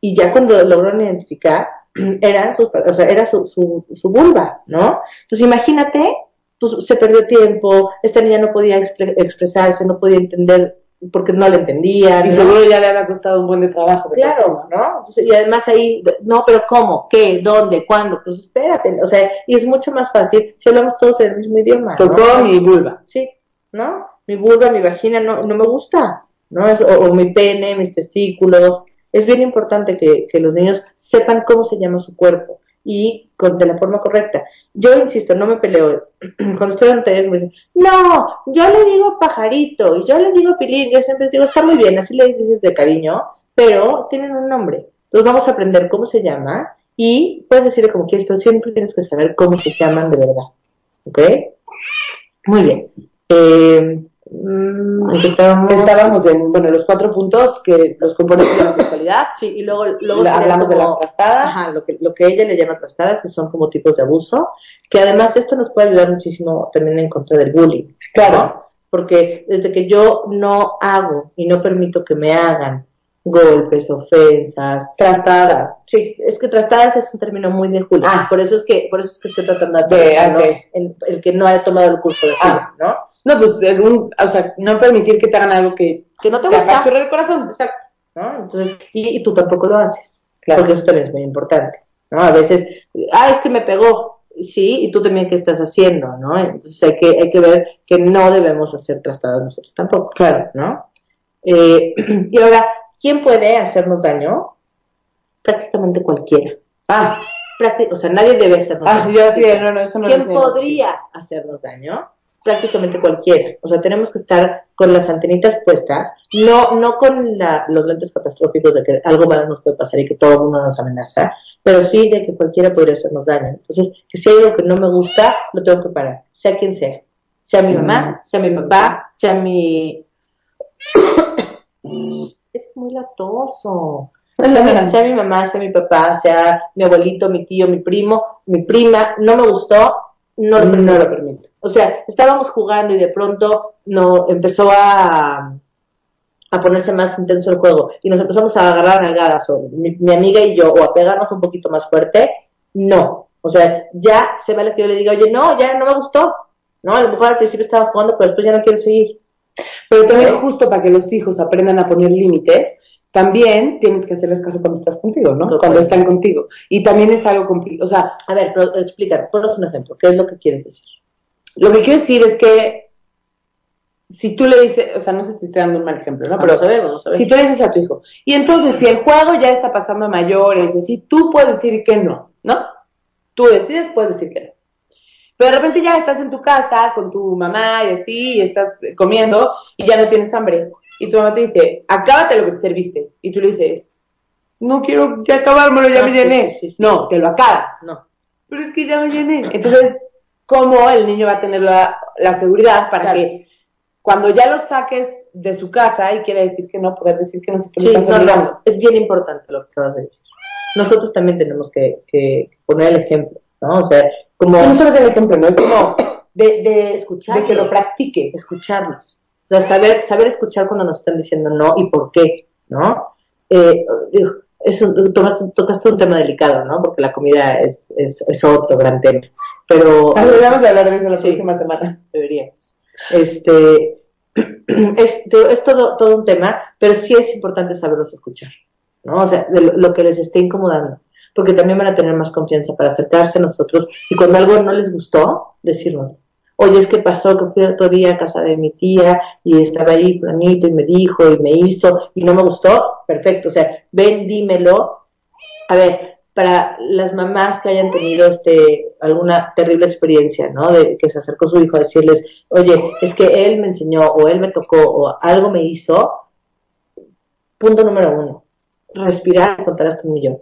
Y ya cuando lograron identificar, era su, o sea, era su, su, su vulva, ¿no? Entonces imagínate, pues se perdió tiempo, esta niña no podía expresarse, no podía entender porque no lo entendían. Y seguro ya le había costado un buen de trabajo. claro, ¿no? Y además ahí, no, pero ¿cómo? ¿Qué? ¿Dónde? ¿Cuándo? Pues espérate, o sea, y es mucho más fácil si hablamos todos el mismo idioma. Tocó mi vulva. Sí, ¿no? Mi vulva, mi vagina no, no me gusta, ¿no? Es, o, mi pene, mis testículos. Es bien importante que, que los niños sepan cómo se llama su cuerpo y de la forma correcta. Yo insisto, no me peleo. Cuando estoy en taller me dicen, no, yo le digo pajarito, y yo le digo pilín, yo siempre les digo, está muy bien, así le dices de cariño, pero tienen un nombre. Entonces vamos a aprender cómo se llama y puedes decirle como quieres, pero siempre tienes que saber cómo se llaman de verdad. ¿Ok? Muy bien. Eh, Mm, estábamos? en, bueno, los cuatro puntos que los componentes de la sexualidad. Sí, y luego, luego hablamos de las trastadas. Ajá, lo que, lo que ella le llama trastadas, que son como tipos de abuso, que además esto nos puede ayudar muchísimo también en contra del bullying. Claro. Porque desde que yo no hago y no permito que me hagan golpes, ofensas, trastadas. Sí, es que trastadas es un término muy de Julio. Ah. Por eso es que, por eso es que estoy tratando de, el, que no ha tomado el curso de Julio, ah. ¿no? No, pues algún, o sea, no permitir que te hagan algo que, que no te gusta. Te el corazón. Exacto. ¿no? Entonces, y, tú tampoco lo haces. Claro. Porque eso también es muy importante. ¿no? A veces, ah, es que me pegó. Sí, y tú también qué estás haciendo, ¿no? Entonces hay que, hay que ver que no debemos hacer trastadas nosotros tampoco. Claro. ¿no? Eh, y ahora, ¿quién puede hacernos daño? Prácticamente cualquiera. Ah. o sea, nadie debe hacernos ah, daño. Yo sí, no, no, eso no ¿Quién podría hacernos daño? Prácticamente cualquiera. O sea, tenemos que estar con las antenitas puestas, no, no con la, los lentes catastróficos de que algo malo nos puede pasar y que todo el mundo nos amenaza, pero sí de que cualquiera podría hacernos daño. Entonces, que si hay algo que no me gusta, lo tengo que parar, sea quien sea. Sea mi mamá, sea mi papá, sea mi... es muy latoso. Sea, sea mi mamá, sea mi papá, sea mi abuelito, mi tío, mi primo, mi prima, no me gustó, no lo No lo permito. O sea, estábamos jugando y de pronto no empezó a, a ponerse más intenso el juego y nos empezamos a agarrar nalgadas, o mi, mi amiga y yo, o a pegarnos un poquito más fuerte. No. O sea, ya se vale que yo le diga, oye, no, ya no me gustó. No, a lo mejor al principio estaba jugando, pero después ya no quiero seguir. Pero también justo para que los hijos aprendan a poner límites, también tienes que hacerles caso cuando estás contigo, ¿no? Cuando están contigo. Y también es algo complicado. O sea, A ver, pero explica, ponos un ejemplo. ¿Qué es lo que quieres decir? lo que quiero decir es que si tú le dices, o sea, no sé si estoy dando un mal ejemplo, ¿no? Pero Vamos a ver, vamos a ver. si tú le dices a tu hijo, y entonces si el juego ya está pasando a mayores, es decir, tú puedes decir que no, ¿no? Tú decides, puedes decir que no. Pero de repente ya estás en tu casa con tu mamá y así, y estás comiendo y ya no tienes hambre. Y tu mamá te dice, acábate lo que te serviste. Y tú le dices, no quiero ya acabármelo, ya Ah, me sí, llené. sí, sí, sí. No, te lo acabas. No. Pero es que ya me llené. Entonces, ¿cómo el niño va a tener la, la seguridad para Claro. que cuando ya lo saques de su casa y quiere decir que no, poder decir que no se Sí, no, no, es bien importante lo que acabas de decir. Nosotros también tenemos que, que poner el ejemplo, ¿no? O sea, como No solo es el ejemplo, ¿no? Es como de, de escuchar, de que lo practique. escucharlos. O sea, saber, saber escuchar cuando nos están diciendo no y por qué, ¿no? Eh, eso, tocaste, tocaste un tema delicado, ¿no? Porque la comida es, es, es otro gran tema. Pero Ah, Deberíamos de hablar de eso la Sí. próxima semana. deberíamos. Este, es, es todo, todo un tema, pero sí es importante saberlos escuchar, ¿no? O sea, de lo, que les esté incomodando, porque también van a tener más confianza para acercarse a nosotros y cuando algo no les gustó, decirnos, oye, es que pasó que fui otro día a casa de mi tía y estaba ahí planito y me dijo y me hizo y no me gustó, perfecto, o sea, ven, dímelo. A ver, para las mamás que hayan tenido este alguna terrible experiencia, ¿no? De que se acercó su hijo a decirles, oye, es que él me enseñó o él me tocó o algo me hizo. Punto número uno, respirar y contar hasta un millón.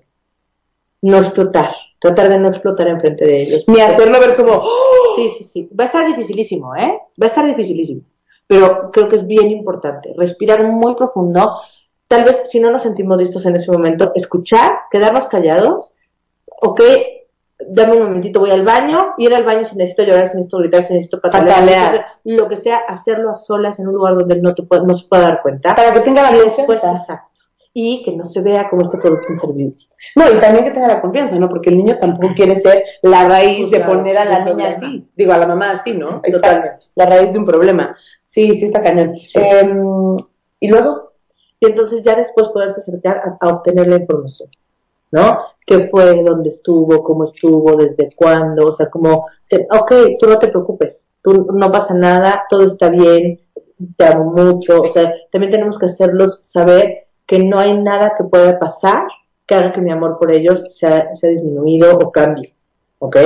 No explotar, tratar de no explotar enfrente de ellos. Ni hacerlo ver como, ¡oh! Sí, sí, sí. Va a estar dificilísimo, ¿eh? Va a estar dificilísimo. Pero creo que es bien importante. Respirar muy profundo. Tal vez si no nos sentimos listos en ese momento, escuchar, quedarnos callados. Ok, dame un momentito, voy al baño. Ir al baño si necesito llorar, si necesito gritar, si necesito patalear. Patalear. si necesito hacer Lo que sea, hacerlo a solas en un lugar donde no, te no se pueda dar cuenta. para que tenga la confianza. exacto. Y que no se vea como este producto inservible. No, y también que tenga la confianza, ¿no? Porque el niño tampoco quiere ser la raíz de Claro, poner a la de niña problema. así. Digo, a la mamá así, ¿no? Exacto. La raíz de un problema. Sí, sí está cañón. Sí. Em, y luego, y entonces ya después poderse acercar a, a obtener la información, ¿no? ¿Qué fue, dónde estuvo, cómo estuvo, desde cuándo? O sea, como, ok, tú no te preocupes, tú no pasa nada, todo está bien, te amo mucho, o sea, también tenemos que hacerlos saber que no hay nada que pueda pasar que haga que mi amor por ellos sea, sea disminuido o cambie, ¿ok?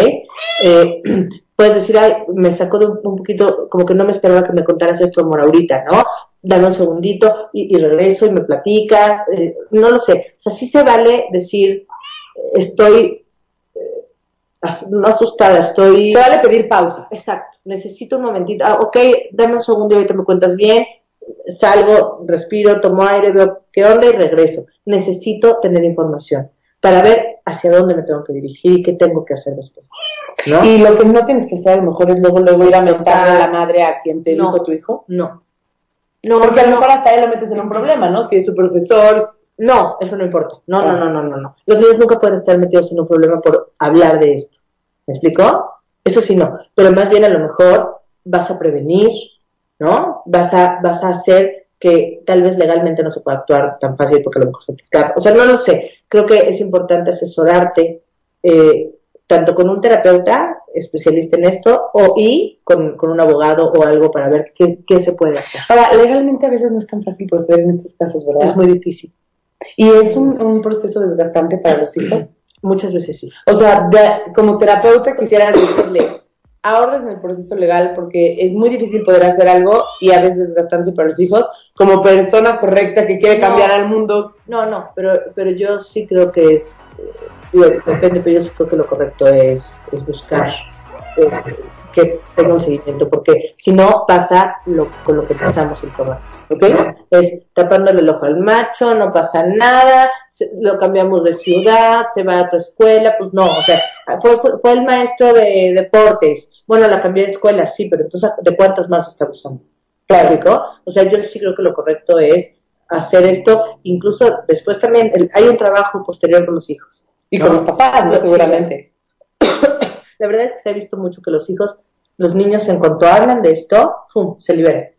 Eh, puedes decir, ay, me sacó de un, poquito, como que no me esperaba que me contaras esto, amor, ahorita, ¿no? Dame un segundito y, y regreso y me platicas, eh, no lo sé. O sea, sí se vale decir, estoy, eh, as- no asustada, estoy... se vale pedir pausa. Exacto, necesito un momentito. Ah, ok, dame un segundo y ahorita me cuentas bien. Salgo, respiro, tomo aire, veo qué onda y regreso. Necesito tener información para ver hacia dónde me tengo que dirigir y qué tengo que hacer después. ¿No? Y lo que no tienes que hacer a lo mejor es luego, luego ir a mentarle a la madre a quien te No. dijo tu hijo. no. No, Porque a lo mejor hasta él lo metes en un problema, ¿no? Si es su profesor. no, eso no importa. No, no, no, no, no, no. Los niños nunca pueden estar metidos en un problema por hablar de esto. ¿Me explicó? Eso sí no. Pero más bien a lo mejor vas a prevenir, ¿no? Vas a, vas a hacer que tal vez legalmente no se pueda actuar tan fácil porque a lo mejor se te escapa. O sea, no lo sé. Creo que es importante asesorarte eh, tanto con un terapeuta especialista en esto o y con, con un abogado o algo para ver qué, qué se puede hacer. Ahora, legalmente a veces no es tan fácil proceder en estos casos, ¿verdad? Es muy difícil. Y es un, un proceso desgastante para los hijos. Muchas veces sí. O sea, de- como terapeuta quisiera decirle, ahorres en el proceso legal porque es muy difícil poder hacer algo y a veces es desgastante para los hijos. Como persona correcta que quiere No. cambiar al mundo, No, no, pero, pero yo sí creo que es, eh, depende, pero yo sí creo que lo correcto es, es buscar eh, que tenga un seguimiento, porque si no pasa lo, con lo que pasamos el programa. ¿ok? Es tapándole el ojo al macho, no pasa nada, lo cambiamos de ciudad, se va a otra escuela, pues no, o sea, fue, fue el maestro de deportes, bueno, la cambié de escuela, sí, pero entonces, ¿de cuántos más está usando? Claro, O sea, yo sí creo que lo correcto es hacer esto, incluso después también hay un trabajo posterior con los hijos. Y con los papás, ¿no? seguramente. La verdad es que se ha visto mucho que los hijos, los niños en cuanto hablan de esto, ¡pum! se liberan.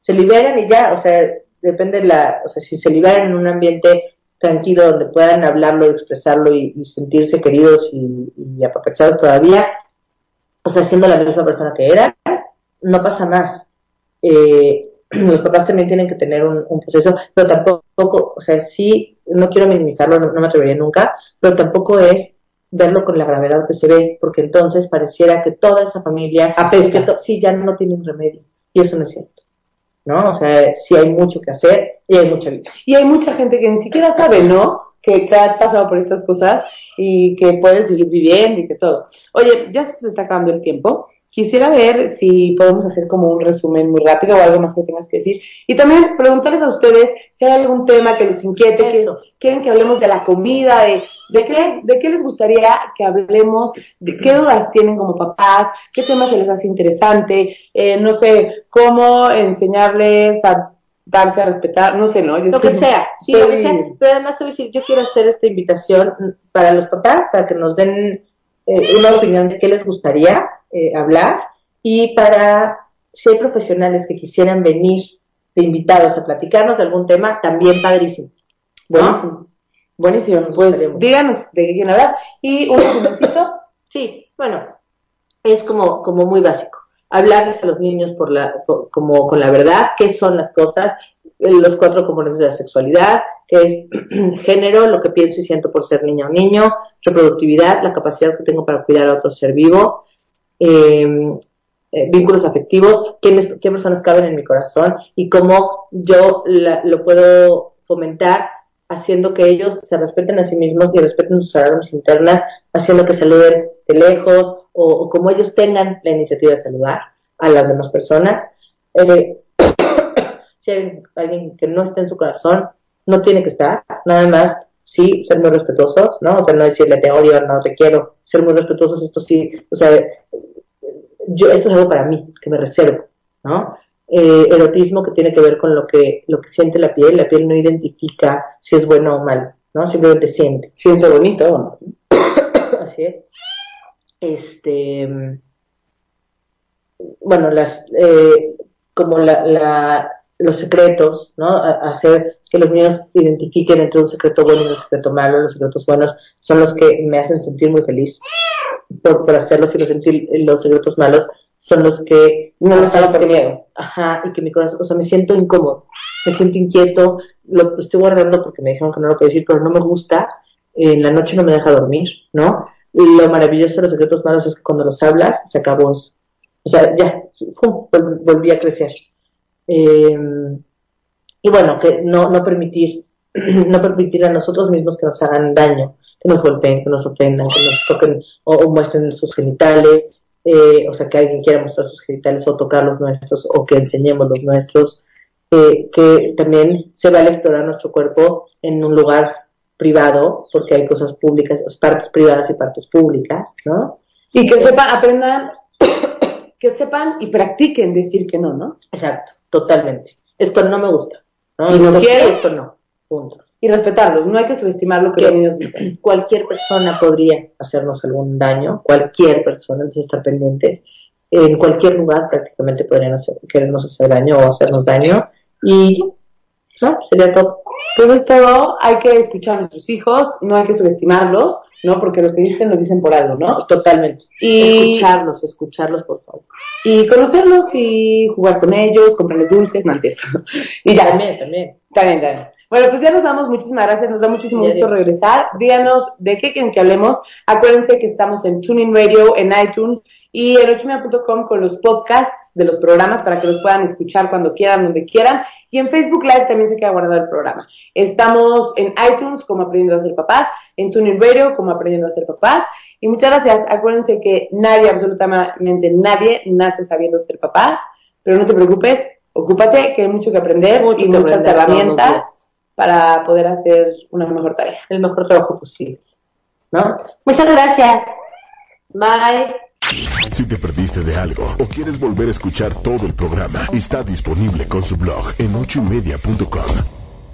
Se liberan y ya, o sea, depende de la, o sea, si se liberan en un ambiente tranquilo donde puedan hablarlo, expresarlo y, sentirse queridos y, y, apapachados todavía, o sea, siendo la misma persona que eran, no pasa más. Eh, los papás también tienen que tener un, proceso, pero tampoco, o sea, sí, no quiero minimizarlo, no, me atrevería nunca, pero tampoco es verlo con la gravedad que se ve, porque entonces pareciera que toda esa familia, apesta. sí, ya no tienen remedio, y eso no es cierto. ¿No? O sea, sí hay mucho que hacer y hay mucha vida. Y hay mucha gente que ni siquiera sabe, ¿no? Que, que ha pasado por estas cosas y que puede seguir viviendo y que todo. Oye, ya se está acabando el tiempo. Quisiera ver si podemos hacer como un resumen muy rápido o algo más que tengas que decir. Y también preguntarles a ustedes si hay algún tema que los inquiete, que quieren que hablemos de la comida, de, de, qué, de qué les gustaría que hablemos, de qué dudas tienen como papás, qué temas se les hace interesante, eh, no sé, cómo enseñarles a darse a respetar, no sé, ¿no? lo que sea, sí, lo que sea. Pero además te voy a decir, yo quiero hacer esta invitación para los papás, para que nos den eh, una opinión de qué les gustaría eh, hablar y para si hay profesionales que quisieran venir de invitados a platicarnos de algún tema, también padrísimo. Buenísimo. Buenísimo. Pues díganos de qué quieren hablar. Y un resumencito. sí, bueno, es como, como muy básico. Hablarles a los niños por la, como con la verdad, qué son las cosas, los cuatro componentes de la sexualidad, que es género, lo que pienso y siento por ser niña o niño, reproductividad, la capacidad que tengo para cuidar a otro ser vivo, eh, vínculos afectivos, quiénes, qué personas caben en mi corazón y cómo yo lo puedo fomentar haciendo que ellos se respeten a sí mismos y respeten sus alarmas internas, haciendo que saluden de lejos o, o como ellos tengan la iniciativa de saludar a las demás personas. Eh, si hay alguien que no está en su corazón, no tiene que estar, nada más, sí, ser muy respetuosos, ¿no? O sea, no decirle te odio, no te quiero, ser muy respetuosos, esto sí, o sea, yo, esto es algo para mí, que me reservo, ¿no? Eh, erotismo que tiene que ver con lo que, lo que siente la piel, la piel no identifica si es bueno o malo, ¿no? Simplemente siente. Si es bonito o no. Así es. Este, bueno, las, eh, como la, la, los secretos, ¿no? hacer que los niños identifiquen entre un secreto bueno y un secreto malo. Los secretos buenos son los que me hacen sentir muy feliz por, por hacerlos y los, sentir, los secretos malos son los que no los hago por miedo. Ajá, y que mi corazón, o sea, me siento incómodo, me siento inquieto, lo estoy guardando porque me dijeron que no lo podía decir, pero no me gusta, en la noche no me deja dormir, ¿no? Y lo maravilloso de los secretos malos es que cuando los hablas, se acabó eso. O sea, ya, volví a crecer. Eh, y bueno, que no, no permitir, no permitir a nosotros mismos que nos hagan daño, que nos golpeen, que nos ofendan, que nos toquen o, muestren sus genitales, eh, o sea, que alguien quiera mostrar sus genitales o tocar los nuestros o que enseñemos los nuestros, eh, que también se vale explorar nuestro cuerpo en un lugar privado, porque hay cosas públicas, partes privadas y partes públicas, ¿no? Y que sepan, aprendan, que sepan y practiquen decir que no, ¿no? Exacto, totalmente. Esto no me gusta. ¿No? Y no quiero, esto no. Punto. Y respetarlos, no hay que subestimar lo que, los niños dicen. Cualquier persona podría hacernos algún daño, cualquier persona, entonces estar pendientes. En cualquier lugar prácticamente podrían hacer, querernos hacer daño o hacernos daño. Y ¿no? sería todo. Pues es todo, hay que escuchar a nuestros hijos, no hay que subestimarlos, ¿no? Porque lo que dicen lo dicen por algo, ¿no? Totalmente. Y escucharlos, escucharlos, por favor y conocerlos y jugar con ellos, comprarles dulces, no es cierto. Y ya. También, también. También, también. Bueno, pues ya nos damos muchísimas gracias, nos da muchísimo gusto regresar. Díganos de qué quieren que hablemos. Acuérdense que estamos en Tuning Radio, en iTunes y en ochimea.com con los podcasts de los programas para que los puedan escuchar cuando quieran, donde quieran. Y en Facebook Live también se queda guardado el programa. Estamos en iTunes como Aprendiendo a ser papás, en Tuning Radio como Aprendiendo a ser papás Y muchas gracias. Acuérdense que nadie, absolutamente nadie, nace sabiendo ser papás, pero no te preocupes, ocúpate, que hay mucho que aprender Mucho y que muchas aprender herramientas para poder hacer una mejor tarea. El mejor trabajo posible. ¿No? Muchas gracias. Bye. Si te perdiste de algo o quieres volver a escuchar todo el programa, está disponible con su blog en ochoymedia.com.